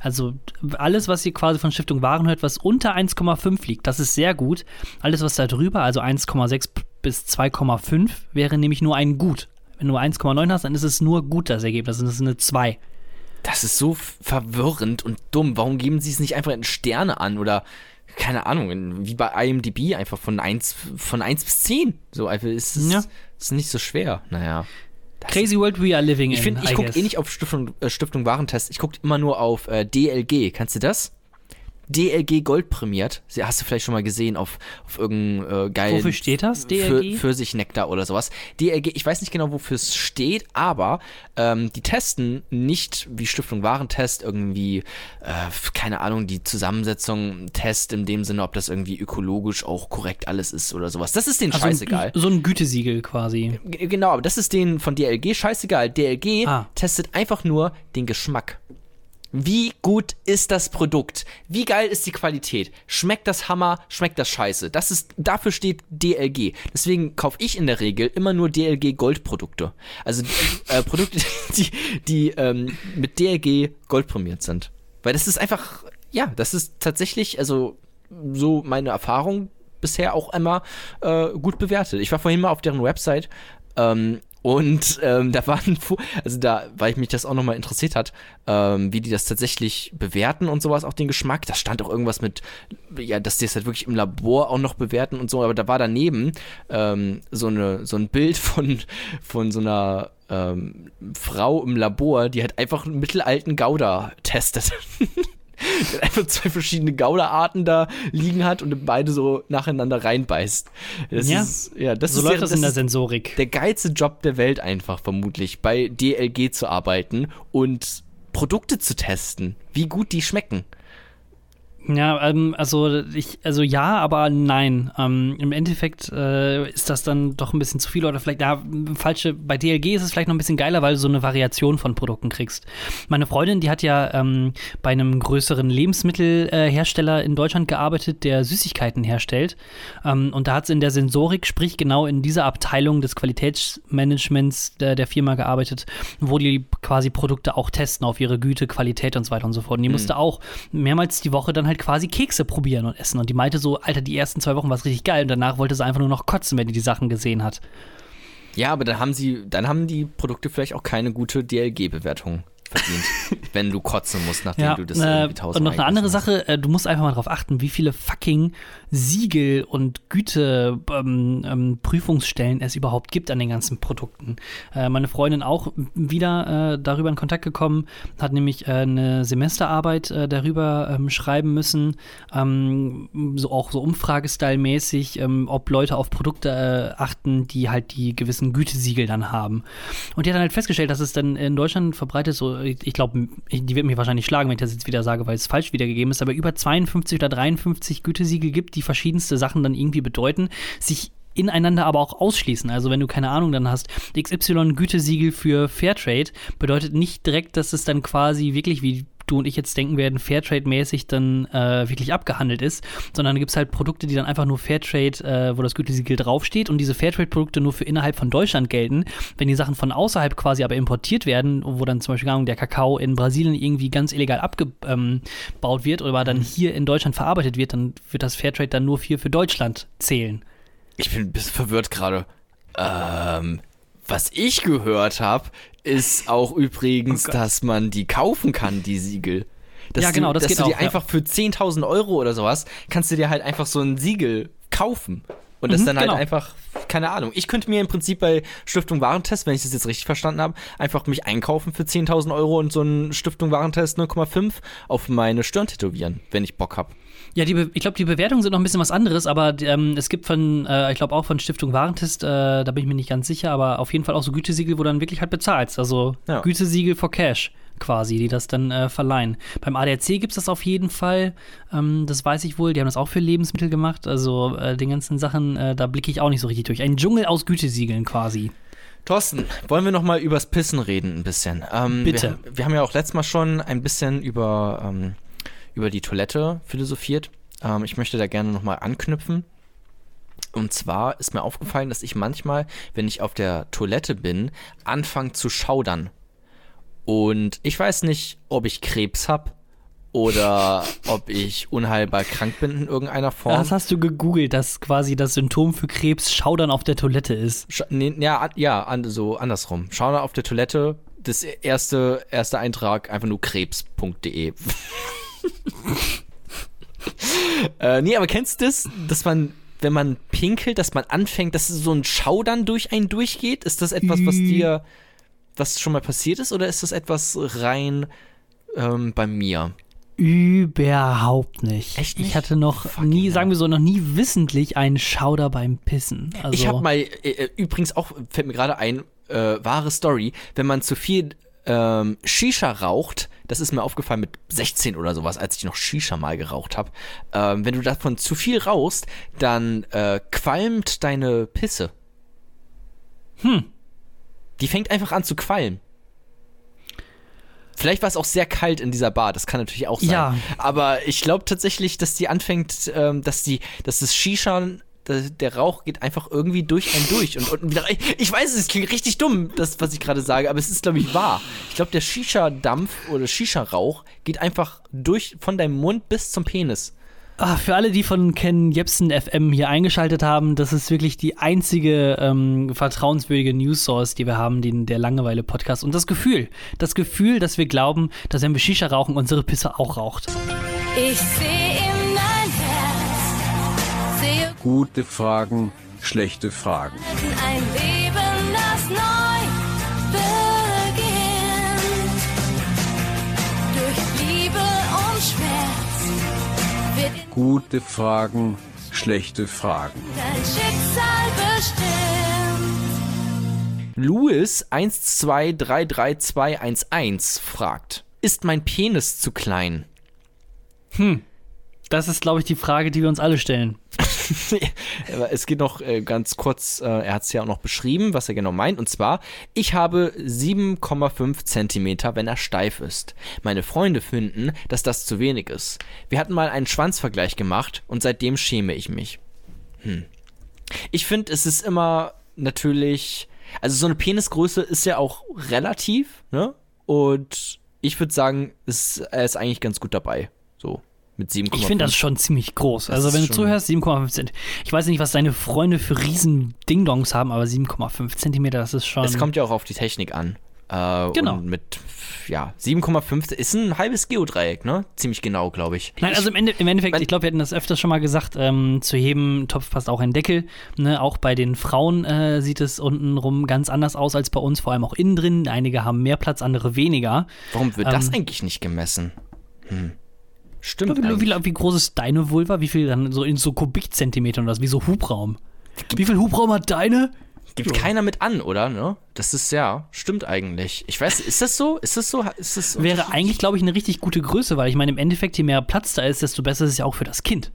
Also alles, was ihr quasi von Stiftung Waren hört, was unter 1,5 liegt, das ist sehr gut. Alles, was da drüber, also 1,6 bis 2,5, wäre nämlich nur ein gut. Wenn du 1,9 hast, dann ist es nur gut, das Ergebnis. Das ist eine 2. Das ist so verwirrend und dumm. Warum geben sie es nicht einfach in Sterne an oder keine Ahnung, wie bei IMDb einfach von 1, von 1 bis 10. So einfach ist es Ja. ist nicht so schwer. Naja. Crazy World we are living Ich in. finde, ich gucke eh nicht auf Stiftung, äh, Stiftung Warentest. Ich gucke immer nur auf äh, DLG. Kannst du das? DLG Gold prämiert. Hast du vielleicht schon mal gesehen auf, auf irgendeinem äh, geilen Wofür steht das, Für, DLG? Pfirsichnektar oder sowas. DLG, ich weiß nicht genau, wofür es steht, aber ähm, die testen nicht wie Stiftung Warentest irgendwie, äh, keine Ahnung, die Zusammensetzung Test in dem Sinne, ob das irgendwie ökologisch auch korrekt alles ist oder sowas. Das ist denen Also scheißegal. ein, so ein Gütesiegel quasi. G- Genau, aber das ist denen von DLG scheißegal. DLG Ah. testet einfach nur den Geschmack. Wie gut ist das Produkt? Wie geil ist die Qualität? Schmeckt das Hammer? Schmeckt das Scheiße? Das ist, dafür steht DLG. Deswegen kaufe ich in der Regel immer nur DLG Goldprodukte. Also äh, Produkte, die, die ähm, mit DLG goldprämiert sind. Weil das ist einfach, ja, das ist tatsächlich, also so meine Erfahrung bisher auch immer äh, gut bewertet. Ich war vorhin mal auf deren Website ähm, und ähm, da waren, also da, weil mich das auch nochmal interessiert hat, ähm, wie die das tatsächlich bewerten und sowas, auch den Geschmack. Da stand auch irgendwas mit, ja, dass die es halt wirklich im Labor auch noch bewerten und so, aber da war daneben ähm, so, eine, so ein Bild von, von so einer ähm, Frau im Labor, die halt einfach einen mittelalten Gouda testet. Einfach zwei verschiedene Gouda-Arten da liegen hat und beide so nacheinander reinbeißt. Das Ja. ist, ja, das So ist läuft der, das in der Sensorik. der geilste Job der Welt einfach vermutlich, bei DLG zu arbeiten und Produkte zu testen, wie gut die schmecken. Ja, ähm, also ich, also ja, aber nein. Ähm, Im Endeffekt äh, ist das dann doch ein bisschen zu viel oder vielleicht, ja, falsche, bei DLG ist es vielleicht noch ein bisschen geiler, weil du so eine Variation von Produkten kriegst. Meine Freundin, die hat ja ähm, bei einem größeren Lebensmittelhersteller äh, in Deutschland gearbeitet, der Süßigkeiten herstellt. Ähm, und da hat sie in der Sensorik, sprich genau in dieser Abteilung des Qualitätsmanagements der, der Firma gearbeitet, wo die quasi Produkte auch testen auf ihre Güte, Qualität und so weiter und so fort. Und die musste auch mehrmals die Woche dann halt quasi Kekse probieren und essen. Und die meinte so, Alter, die ersten zwei Wochen war es richtig geil und danach wollte sie einfach nur noch kotzen, wenn die die Sachen gesehen hat. Ja, aber dann haben sie, dann haben die Produkte vielleicht auch keine gute DLG-Bewertung verdient, wenn du kotzen musst, nachdem du das äh, irgendwie und tausendmal noch eine andere Sache, äh, du musst einfach mal drauf achten, wie viele fucking Siegel und Güte ähm, ähm, es überhaupt gibt an den ganzen Produkten. Äh, meine Freundin auch wieder äh, darüber in Kontakt gekommen, hat nämlich äh, eine Semesterarbeit darüber ähm, schreiben müssen, ähm, so auch so Umfragestyle-mäßig, ähm, ob Leute auf Produkte achten, die halt die gewissen Gütesiegel dann haben. Und die hat dann halt festgestellt, dass es dann in Deutschland verbreitet, so, ich glaube, die wird mich wahrscheinlich schlagen, wenn ich das jetzt wieder sage, weil es falsch wiedergegeben ist, aber über 52 oder 53 Gütesiegel gibt, die verschiedenste Sachen dann irgendwie bedeuten, sich ineinander aber auch ausschließen. Also wenn du keine Ahnung dann hast, XY Gütesiegel für Fairtrade bedeutet nicht direkt, dass es dann quasi wirklich wie du und ich jetzt denken werden, Fairtrade-mäßig dann äh, wirklich abgehandelt ist, sondern da gibt es halt Produkte, die dann einfach nur Fairtrade, äh, wo das Gütesiegel draufsteht und diese Fairtrade-Produkte nur für innerhalb von Deutschland gelten. Wenn die Sachen von außerhalb quasi aber importiert werden, wo dann zum Beispiel der Kakao in Brasilien irgendwie ganz illegal abgebaut wird oder dann hier in Deutschland verarbeitet wird, dann wird das Fairtrade dann nur für, für Deutschland zählen. Ich bin ein bisschen verwirrt gerade. Ähm, was ich gehört habe, ist auch übrigens, Oh dass man die kaufen kann, die Siegel. Dass Ja, genau, du, das dass geht du dir auch, ja. einfach für 10.000 Euro oder sowas, kannst du dir halt einfach so ein Siegel kaufen. Und das Mhm, dann halt genau. einfach, keine Ahnung. Ich könnte mir im Prinzip bei Stiftung Warentest, wenn ich das jetzt richtig verstanden habe, einfach mich einkaufen für 10.000 Euro und so einen Stiftung Warentest 0,5 auf meine Stirn tätowieren, wenn ich Bock habe. Ja, die ich glaube, die Bewertungen sind noch ein bisschen was anderes, aber ähm, es gibt von, äh, ich glaube auch von Stiftung Warentest, äh, da bin ich mir nicht ganz sicher, aber auf jeden Fall auch so Gütesiegel, wo du dann wirklich halt bezahlst. Also Ja. Gütesiegel for Cash quasi, die das dann äh, verleihen. Beim ADAC gibt es das auf jeden Fall, ähm, das weiß ich wohl, die haben das auch für Lebensmittel gemacht, also äh, den ganzen Sachen, äh, da blicke ich auch nicht so richtig durch. Ein Dschungel aus Gütesiegeln quasi. Thorsten, wollen wir noch mal übers Pissen reden ein bisschen? Ähm, Bitte. Wir, wir haben ja auch letztes Mal schon ein bisschen über, ähm, über die Toilette philosophiert. Ähm, ich möchte da gerne noch mal anknüpfen. Und zwar ist mir aufgefallen, dass ich manchmal, wenn ich auf der Toilette bin, anfange zu schaudern. Und ich weiß nicht, ob ich Krebs habe oder ob ich unheilbar krank bin in irgendeiner Form. Das hast du gegoogelt, dass quasi das Symptom für Krebs Schaudern auf der Toilette ist. Sch nee, ja, ja an, so andersrum. Schau mal auf der Toilette, das erste, erste Eintrag einfach nur krebs.de. äh, nee, aber kennst du das, dass man, wenn man pinkelt, dass man anfängt, dass so ein Schaudern durch einen durchgeht? Ist das etwas, was dir, was schon mal passiert ist, oder ist das etwas rein ähm, bei mir? Überhaupt nicht. Echt nicht? Ich hatte noch Fucking nie, sagen wir so, noch nie wissentlich einen Schauder beim Pissen. Also, Ich habe mal, äh, äh, übrigens auch, fällt mir gerade ein, äh, wahre Story, wenn man zu viel ähm, Shisha raucht, das ist mir aufgefallen mit 16 oder sowas, als ich noch Shisha mal geraucht habe, ähm, wenn du davon zu viel rauchst, dann äh, qualmt deine Pisse. Hm. Die fängt einfach an zu qualmen. Vielleicht war es auch sehr kalt in dieser Bar, das kann natürlich auch sein. Ja. Aber ich glaube tatsächlich, dass die anfängt, ähm, dass die, dass das Shisha, der, der Rauch geht einfach irgendwie durch einen durch und unten wieder rein. Ich weiß, es klingt richtig dumm, das, was ich gerade sage, aber es ist, glaube ich, wahr. Ich glaube, der Shisha-Dampf oder Shisha-Rauch geht einfach durch von deinem Mund bis zum Penis. Ah, für alle, die von Ken Jebsen FM hier eingeschaltet haben, das ist wirklich die einzige ähm, vertrauenswürdige News Source, die wir haben, den, der Langeweile-Podcast. Und das Gefühl, das Gefühl, dass wir glauben, dass wenn wir Shisha rauchen, unsere Pisse auch raucht. Ich sehe Gute Fragen, schlechte Fragen. ein Leben, das neu beginnt. Durch Liebe und Schmerz wird Gute Fragen, schlechte Fragen. dein Schicksal bestimmt. Louis 1233211 fragt: Ist mein Penis zu klein? Das ist, glaube ich, die Frage, die wir uns alle stellen. Es geht noch äh, ganz kurz, äh, er hat es ja auch noch beschrieben, was er genau meint. Und zwar, ich habe 7,5 Zentimeter, wenn er steif ist. Meine Freunde finden, dass das zu wenig ist. Wir hatten mal einen Schwanzvergleich gemacht und seitdem schäme ich mich. Hm. Ich finde, es ist immer natürlich, also so eine Penisgröße ist ja auch relativ, ne? Und ich würde sagen, es, er ist eigentlich ganz gut dabei. So, mit 7,5. Ich finde das schon ziemlich groß. Also, ist wenn du zuhörst, 7,5 Zent. Ich weiß nicht, was deine Freunde für riesen Ding-Dongs haben, aber 7,5 Zentimeter, das ist schon. Es kommt ja auch auf die Technik an. Äh, Genau. Mit, ja, 7,5 ist ein halbes Geodreieck, ne? Ziemlich genau, glaube ich. Nein, also im, Ende, im Endeffekt, ich glaube, wir hatten das öfters schon mal gesagt, ähm, zu jedem Topf passt auch ein Deckel. Ne? Auch bei den Frauen äh, sieht es untenrum ganz anders aus als bei uns, vor allem auch innen drin. Einige haben mehr Platz, andere weniger. Warum wird das Ähm, eigentlich nicht gemessen? Hm. Stimmt. Wie, wie, eigentlich. wie groß ist deine Vulva? Wie viel dann so in so Kubikzentimetern oder was? Wie so Hubraum? Wie viel Hubraum hat deine? Gibt keiner mit an, oder? Ne? Das ist ja, stimmt eigentlich. Ich weiß, ist das so? Ist das so? Ist das so? Wäre eigentlich, glaube ich, eine richtig gute Größe, weil ich meine, im Endeffekt, je mehr Platz da ist, desto besser ist es ja auch für das Kind.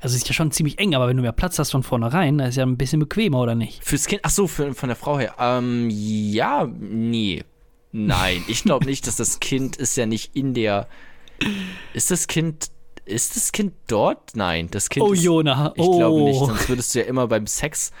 Also es ist ja schon ziemlich eng, aber wenn du mehr Platz hast von vornherein, dann ist ja ein bisschen bequemer, oder nicht? Fürs Kind? Ach so, für, von der Frau her. Ähm, ja, nee. Nein, ich glaube nicht, dass das Kind ist ja nicht in der. Ist das Kind. Ist das Kind dort? Nein, das Kind Oh, ist. Jona. Ich glaube nicht, Oh. sonst würdest du ja immer beim Sex.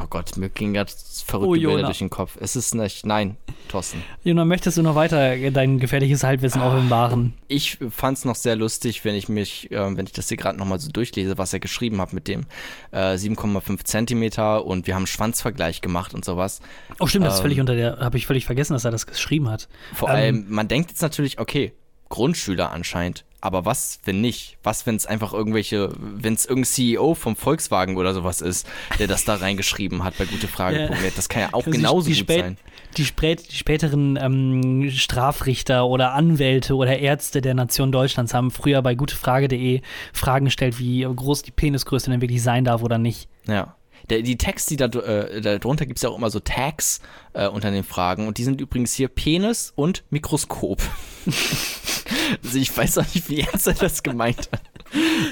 Oh Gott, mir gingen ganz verrückte Oh, Bilder Jona. durch den Kopf. Es ist nicht. Nein, Thorsten. Jona, möchtest du noch weiter dein gefährliches Halbwissen offenbaren? Ich fand es noch sehr lustig, wenn ich mich, äh, wenn ich das hier gerade nochmal so durchlese, was er geschrieben hat mit dem äh, 7,5 Zentimeter und wir haben einen Schwanzvergleich gemacht und sowas. Oh, stimmt, das ist Ähm, völlig unter der, habe ich völlig vergessen, dass er das geschrieben hat. Vor Ähm, allem, man denkt jetzt natürlich, okay, Grundschüler anscheinend. Aber was, wenn nicht? Was, wenn es einfach irgendwelche, wenn es irgendein CEO vom Volkswagen oder sowas ist, der das da reingeschrieben hat bei gute Frage. Das kann ja auch Die- genauso die, gut spät- sein. Die, spät, die späteren ähm, Strafrichter oder Anwälte oder Ärzte der Nation Deutschlands haben früher bei gutefrage.de Fragen gestellt, wie groß die Penisgröße denn wirklich sein darf oder nicht. Ja. Der, die Tags, die da, äh, da drunter gibt es ja auch immer so Tags äh, unter den Fragen. Und die sind übrigens hier Penis und Mikroskop. also ich weiß auch nicht, wie ernst er das gemeint hat.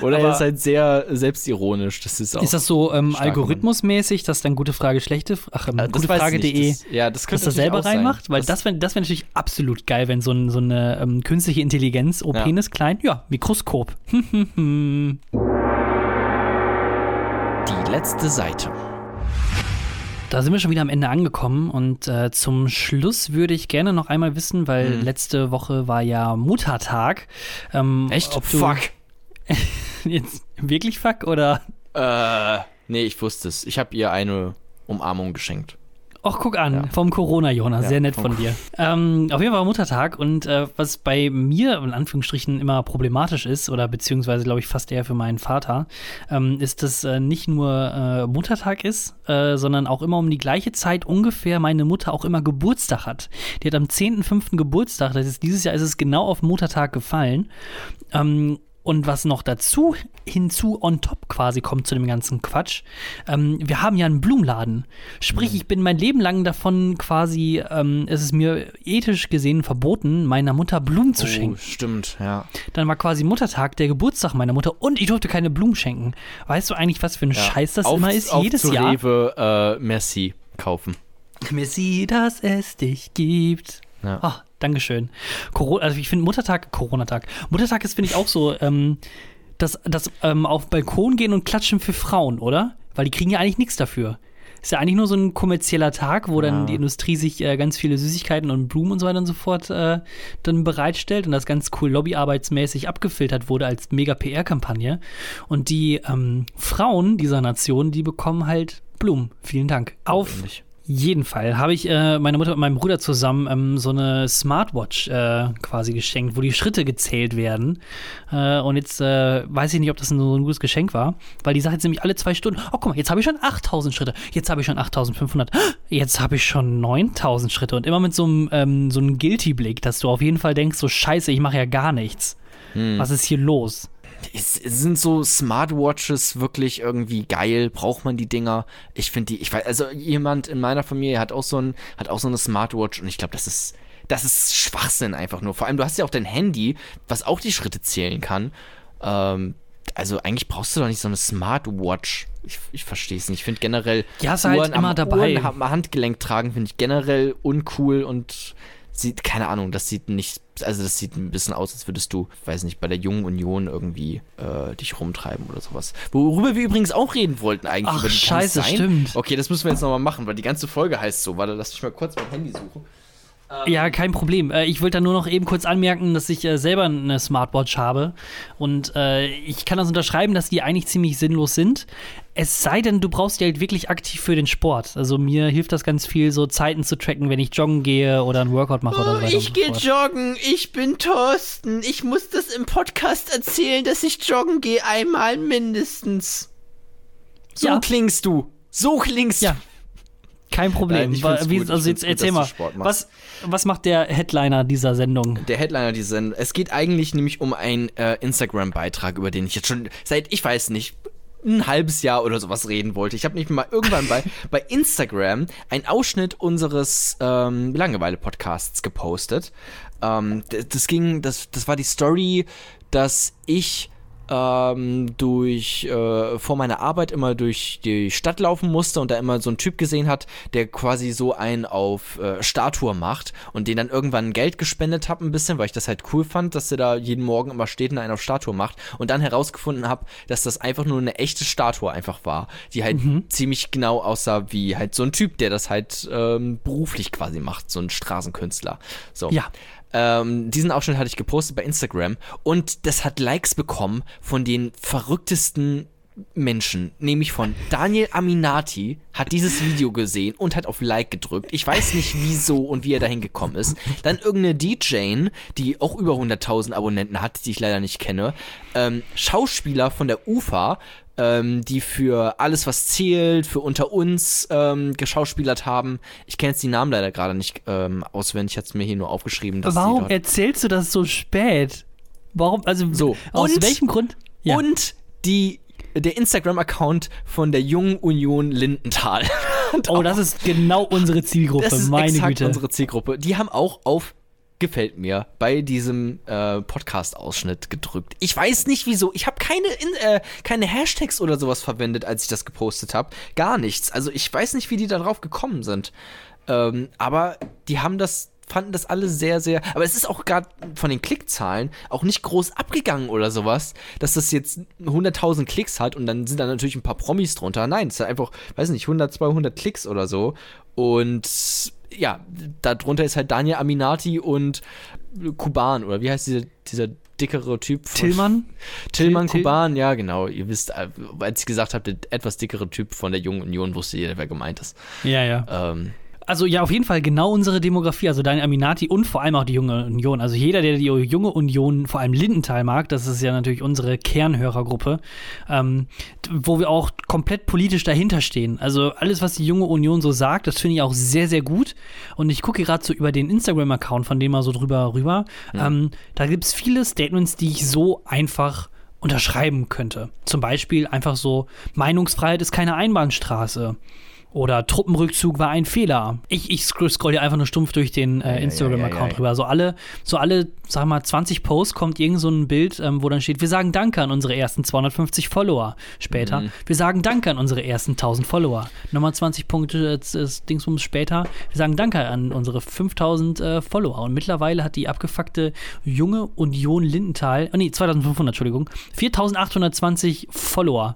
Oder er Aber- ist halt sehr selbstironisch. Das ist auch. Ist das so ähm, algorithmusmäßig, dass dann gute Frage, schlechte Ach, ähm, Äh, das gutefrage.de Das- Ja, das dass das selber reinmacht? Weil das, wäre das wär natürlich absolut geil, wenn so, ein, so eine ähm, künstliche Intelligenz, oh, Ja. Penis klein, ja, Mikroskop. Die letzte Seite. Da sind wir schon wieder am Ende angekommen und äh, zum Schluss würde ich gerne noch einmal wissen, weil Hm. letzte Woche war ja Muttertag. Ähm, Echt? Fuck. Jetzt wirklich fuck oder? Äh, nee, ich wusste es. Ich habe ihr eine Umarmung geschenkt. Ach, guck an, Ja. vom Corona, Jonas, Ja, sehr nett von dir. Ähm, auf jeden Fall war Muttertag und äh, was bei mir in Anführungsstrichen immer problematisch ist, oder beziehungsweise glaube ich fast eher für meinen Vater, ähm, ist, dass äh, nicht nur äh, Muttertag ist, äh, sondern auch immer um die gleiche Zeit ungefähr meine Mutter auch immer Geburtstag hat. Die hat am 10.05. Geburtstag, das ist dieses Jahr ist es genau auf Muttertag gefallen. Ähm, und was noch dazu hinzu on top quasi kommt zu dem ganzen Quatsch, ähm, wir haben ja einen Blumenladen. Sprich, ich bin mein Leben lang davon quasi, ähm, es ist mir ethisch gesehen verboten, meiner Mutter Blumen zu oh, schenken. stimmt, ja. Dann war quasi Muttertag, der Geburtstag meiner Mutter und ich durfte keine Blumen schenken. Weißt du eigentlich, was für ein ja. Scheiß das auf, immer ist? auf Jedes zu Jahr. Rewe, äh, Merci kaufen. Merci, dass es dich gibt. Ja. Ah, Dankeschön. Corona, also ich finde Muttertag, Corona-Tag. Muttertag ist, finde ich, auch so, ähm, das, das ähm, auf Balkon gehen und klatschen für Frauen, oder? Weil die kriegen ja eigentlich nichts dafür. Ist ja eigentlich nur so ein kommerzieller Tag, wo dann Ja. die Industrie sich äh, ganz viele Süßigkeiten und Blumen und so weiter und so fort äh, dann bereitstellt und das ganz cool lobbyarbeitsmäßig abgefiltert wurde als mega PR-Kampagne. Und die ähm, Frauen dieser Nation, die bekommen halt Blumen. Vielen Dank. Auf Ähnlich. Jeden Fall habe ich äh, meiner Mutter und meinem Bruder zusammen ähm, so eine Smartwatch äh, quasi geschenkt, wo die Schritte gezählt werden. Äh, und jetzt äh, weiß ich nicht, ob das ein, so ein gutes Geschenk war, weil die sagt jetzt nämlich alle zwei Stunden, oh guck mal, jetzt habe ich schon 8000 Schritte, jetzt habe ich schon 8500, jetzt habe ich schon 9000 Schritte und immer mit so einem, ähm, so einem Guilty-Blick, dass du auf jeden Fall denkst, so scheiße, ich mache ja gar nichts. Was ist hier los? Sind so Smartwatches wirklich irgendwie geil? Braucht man die Dinger? Ich finde die, ich weiß, also jemand in meiner Familie hat auch so ein, hat auch so eine Smartwatch und ich glaube, das ist, das ist Schwachsinn einfach nur. Vor allem, du hast ja auch dein Handy, was auch die Schritte zählen kann. Ähm, also eigentlich brauchst du doch nicht so eine Smartwatch. Ich, ich verstehe es nicht. Ich finde generell Ja, ist halt immer dabei. Uhren am Handgelenk tragen finde ich generell uncool und sieht, keine Ahnung, das sieht nicht, also das sieht ein bisschen aus, als würdest du, weiß nicht, bei der Jungen Union irgendwie äh, dich rumtreiben oder sowas. Worüber wir übrigens auch reden wollten eigentlich. Ach, über die scheiße, stimmt. Okay, das müssen wir jetzt nochmal machen, weil die ganze Folge heißt so. Warte, lass mich mal kurz mein Handy suchen. Ja, kein Problem. Äh, ich wollte da nur noch eben kurz anmerken, dass ich äh, selber eine Smartwatch habe. Und äh, ich kann das unterschreiben, dass die eigentlich ziemlich sinnlos sind. Es sei denn, du brauchst die halt wirklich aktiv für den Sport. Also mir hilft das ganz viel, so Zeiten zu tracken, wenn ich joggen gehe oder einen Workout mache oder so. und so fort. joggen, ich bin Thorsten. Ich muss das im Podcast erzählen, dass ich joggen gehe, einmal mindestens. So Ja. klingst du. So klingst Ja. Kein Problem. Nein, ich Wa- find's Wie, gut, ich also jetzt gut, erzähl mal, du was, was macht der Headliner dieser Sendung? Der Headliner dieser Sendung. Es geht eigentlich nämlich um einen äh, Instagram-Beitrag, über den ich jetzt schon seit, ich weiß nicht, ein halbes Jahr oder sowas reden wollte. Ich habe nicht mal irgendwann bei, bei Instagram einen Ausschnitt unseres ähm, Langeweile-Podcasts gepostet. Ähm, d- das ging, das, das war die Story, dass ich ähm, durch äh, vor meiner Arbeit immer durch die Stadt laufen musste und da immer so einen Typ gesehen hat, der quasi so einen auf äh, Statue macht und den dann irgendwann Geld gespendet habe ein bisschen, weil ich das halt cool fand, dass der da jeden Morgen immer steht und einen auf Statue macht und dann herausgefunden habe, dass das einfach nur eine echte Statue einfach war, die halt ziemlich genau aussah wie halt so ein Typ, der das halt ähm, beruflich quasi macht, so ein Straßenkünstler. So. Ja. Ähm, diesen Ausschnitt hatte ich gepostet bei Instagram und das hat Likes bekommen von den verrücktesten Menschen, nämlich von Daniel Aminati, hat dieses Video gesehen und hat auf Like gedrückt. Ich weiß nicht wieso und wie er dahin gekommen ist. Dann irgendeine DJ, die auch über 100.000 Abonnenten hat, die ich leider nicht kenne. Ähm, Schauspieler von der UFA, ähm, die für alles, was zählt, für unter uns ähm, geschauspielert haben. Ich kenne jetzt die Namen leider gerade nicht ähm, auswendig, ich hatte es mir hier nur aufgeschrieben. Warum erzählst du das so spät? Warum, also So, aus und- welchem Grund? Ja. Und die, der Instagram-Account von der Jungen Union Lindenthal. Oh, das ist genau unsere Zielgruppe, das ist meine exakt Güte. unsere Zielgruppe. Die haben auch auf gefällt mir bei diesem äh, Podcast-Ausschnitt gedrückt. Ich weiß nicht wieso. Ich habe keine, in, äh, keine Hashtags oder sowas verwendet, als ich das gepostet habe. Gar nichts. Also ich weiß nicht, wie die da drauf gekommen sind. Ähm, aber die haben das fanden das alle sehr, sehr. Aber es ist auch gerade von den Klickzahlen auch nicht groß abgegangen oder sowas, dass das jetzt 100.000 Klicks hat und dann sind da natürlich ein paar Promis drunter. Nein, es ist einfach, weiß nicht, 100, 200 Klicks oder so. Und ja, darunter ist halt Daniel Aminati und Kuban oder wie heißt dieser, dieser dickere Typ? von- Tillmann? Tillmann Till- Kuban, ja, genau. Ihr wisst, äh, als ich gesagt habe, der etwas dickere Typ von der Jungen Union, wusste jeder, wer gemeint ist. Ja, ja. Ähm, Also ja, auf jeden Fall genau unsere Demografie, also Daniel Aminati und vor allem auch die junge Union. Also jeder, der die junge Union, vor allem Lindenthal mag, das ist ja natürlich unsere Kernhörergruppe, ähm, wo wir auch komplett politisch dahinter stehen. Also alles, was die junge Union so sagt, das finde ich auch sehr, sehr gut. Und ich gucke gerade so über den Instagram-Account von dem mal so drüber rüber. Ähm, da gibt es viele Statements, die ich so einfach unterschreiben könnte. Zum Beispiel einfach so, Meinungsfreiheit ist keine Einbahnstraße. Oder Truppenrückzug war ein Fehler. Ich, ich scroll, hier einfach nur stumpf durch den äh, Instagram-Account ja, ja. rüber. So alle, so alle, sag mal, 20 Posts kommt irgend so ein Bild, ähm, wo dann steht, wir sagen Danke an unsere ersten 250 Follower. Später, Mhm. wir sagen Danke an unsere ersten 1000 Follower. Nochmal 20 Punkte äh, das Dingsbums später, wir sagen Danke an unsere 5000 äh, Follower. Und mittlerweile hat die abgefuckte junge Union Lindenthal, oh nee, 2500, Entschuldigung, 4820 Follower,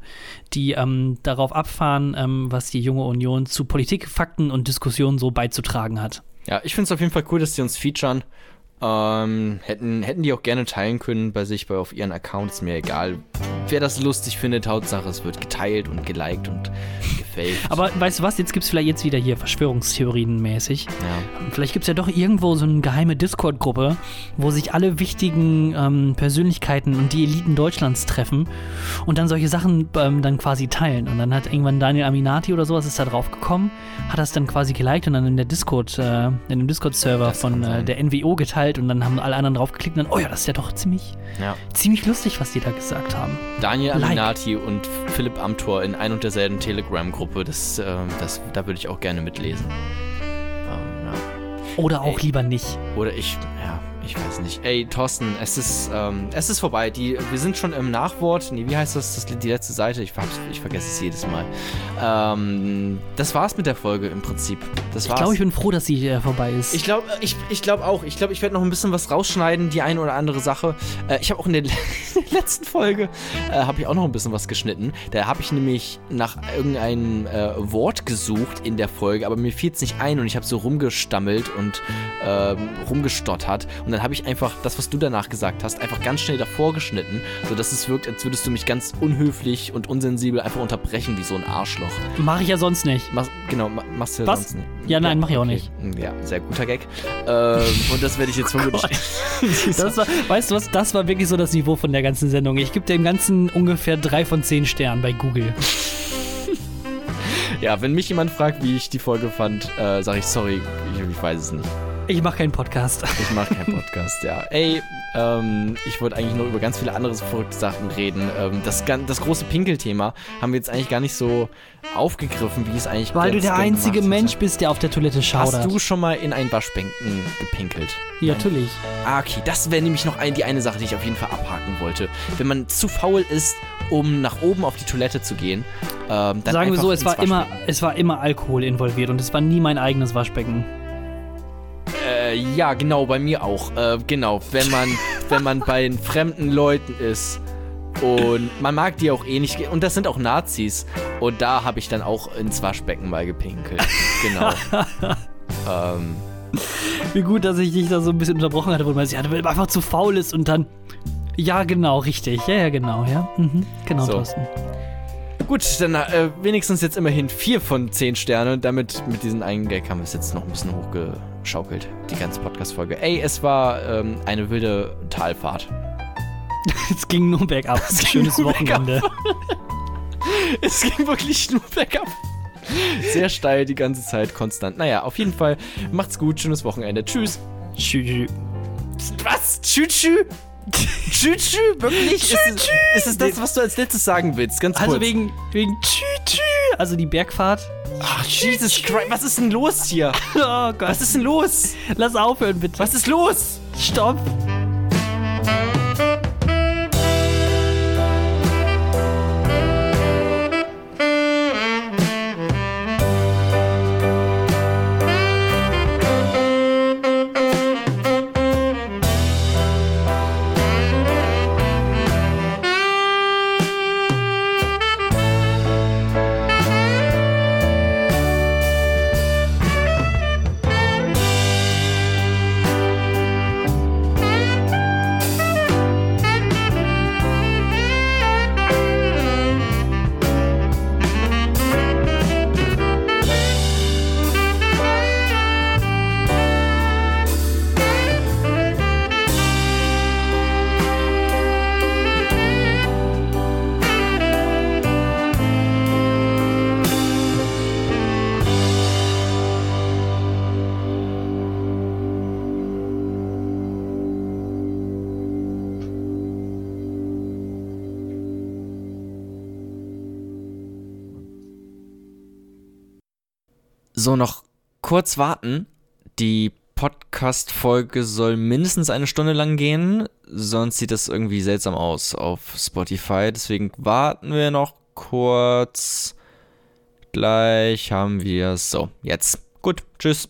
die ähm, darauf abfahren, ähm, was die junge Union zu Politik, Fakten und Diskussionen so beizutragen hat. ja, ich finde es auf jeden Fall cool, dass die uns featuren. Ähm, hätten, hätten die auch gerne teilen können bei sich, bei auf ihren Accounts, mir egal. Wer das lustig findet, Hauptsache es wird geteilt und geliked und gefällt. Aber weißt du was, jetzt gibt es vielleicht jetzt wieder hier Verschwörungstheorien mäßig. ja. Vielleicht gibt es ja doch irgendwo so eine geheime Discord-Gruppe, wo sich alle wichtigen ähm, Persönlichkeiten und die Eliten Deutschlands treffen und dann solche Sachen ähm, dann quasi teilen. Und dann hat irgendwann Daniel Aminati oder sowas ist da drauf gekommen, hat das dann quasi geliked und dann in der Discord, äh, in dem Discord-Server von äh, der NWO geteilt und dann haben alle anderen draufgeklickt und dann, oh ja, das ist ja doch ziemlich, ja. ziemlich lustig, was die da gesagt haben. Daniel Like. Aminati und Philipp Amthor in ein und derselben Telegram-Gruppe, das, ähm, das, da würde ich auch gerne mitlesen. Ähm, ja. Oder auch Ey. lieber nicht. Oder ich, ja, ich weiß nicht. Ey, Thorsten, es ist, ähm, es ist vorbei. Die, wir sind schon im Nachwort. Nee, wie heißt das? das die letzte Seite? Ich, ich vergesse es jedes Mal. Ähm, das war's mit der Folge im Prinzip. Das Ich war's. glaube, ich bin froh, dass sie äh, vorbei ist. Ich glaube ich, ich glaub auch. Ich glaube, ich werde noch ein bisschen was rausschneiden, die eine oder andere Sache. Äh, ich habe auch in der, in der letzten Folge äh, habe ich auch noch ein bisschen was geschnitten. Da habe ich nämlich nach irgendeinem äh, Wort gesucht in der Folge, aber mir fiel es nicht ein und ich habe so rumgestammelt und ähm, rumgestottert. Und dann habe ich einfach das, was du danach gesagt hast, einfach ganz schnell davor geschnitten, sodass es wirkt, als würdest du mich ganz unhöflich und unsensibel einfach unterbrechen wie so ein Arschloch. Mache ich ja sonst nicht. Mach, genau, ma- machst du ja Was? sonst nicht. Ja, nein, mach ich auch nicht. Ja, sehr guter Gag. Ähm, und das werde ich jetzt vermutlich. Das war, weißt du was, das war wirklich so das Niveau von der ganzen Sendung. Ich gebe dem Ganzen ungefähr drei von zehn Sternen bei Google. ja, wenn mich jemand fragt, wie ich die Folge fand, äh, sage ich sorry, ich, ich weiß es nicht. Ich mache keinen Podcast. Ich mache keinen Podcast, ja. Ey, ähm, ich wollte eigentlich nur über ganz viele andere verrückte Sachen reden. Ähm, das, das große Pinkelthema haben wir jetzt eigentlich gar nicht so aufgegriffen, wie es eigentlich Weil du der einzige Mensch hätte. bist, der auf der Toilette schaudert. Hast du schon mal in ein Waschbecken gepinkelt? Ja, natürlich. Ah, okay, das wäre nämlich noch ein, die eine Sache, die ich auf jeden Fall abhaken wollte. Wenn man zu faul ist, um nach oben auf die Toilette zu gehen, ähm, dann Sagen wir so, es war, immer, es war immer Alkohol involviert und es war nie mein eigenes Waschbecken. Äh, ja, genau, bei mir auch. Äh, genau, wenn man, wenn man bei fremden Leuten ist und man mag die auch eh nicht und das sind auch Nazis und da habe ich dann auch ins Waschbecken mal gepinkelt. Genau. ähm, Wie gut, dass ich dich da so ein bisschen unterbrochen hatte, wo man sich ja, weil man einfach zu faul ist und dann. Ja, genau, richtig. Ja, ja, genau, ja. Mhm. Genau, So. Thorsten. gut, dann äh, wenigstens jetzt immerhin vier von zehn Sterne. Damit mit diesem einen Gag haben wir es jetzt noch ein bisschen hochgeschaukelt, die ganze Podcast-Folge. Ey, es war ähm, eine wilde Talfahrt. Es ging nur bergab. ging Schönes. Wochenende. Es ging wirklich nur bergab. Sehr steil die ganze Zeit, konstant. Naja, auf jeden Fall, macht's gut, schönes Wochenende. Tschüss. Tschüss. Was? Tschü-tschü? Tschü-tschü? Wirklich? Ist, es- ist es das, was du als letztes sagen willst? Ganz Also kurz. wegen, wegen Tschü, Tschü. Also die Bergfahrt. Ach, Jesus Christ, was ist denn los hier? Oh Gott. Was ist denn los? Lass aufhören, bitte. Was ist los? Stopp. Kurz warten. Die Podcast-Folge soll mindestens eine Stunde lang gehen, sonst sieht das irgendwie seltsam aus auf Spotify. Deswegen warten wir noch kurz. Gleich haben wir es. So, jetzt. Gut, tschüss.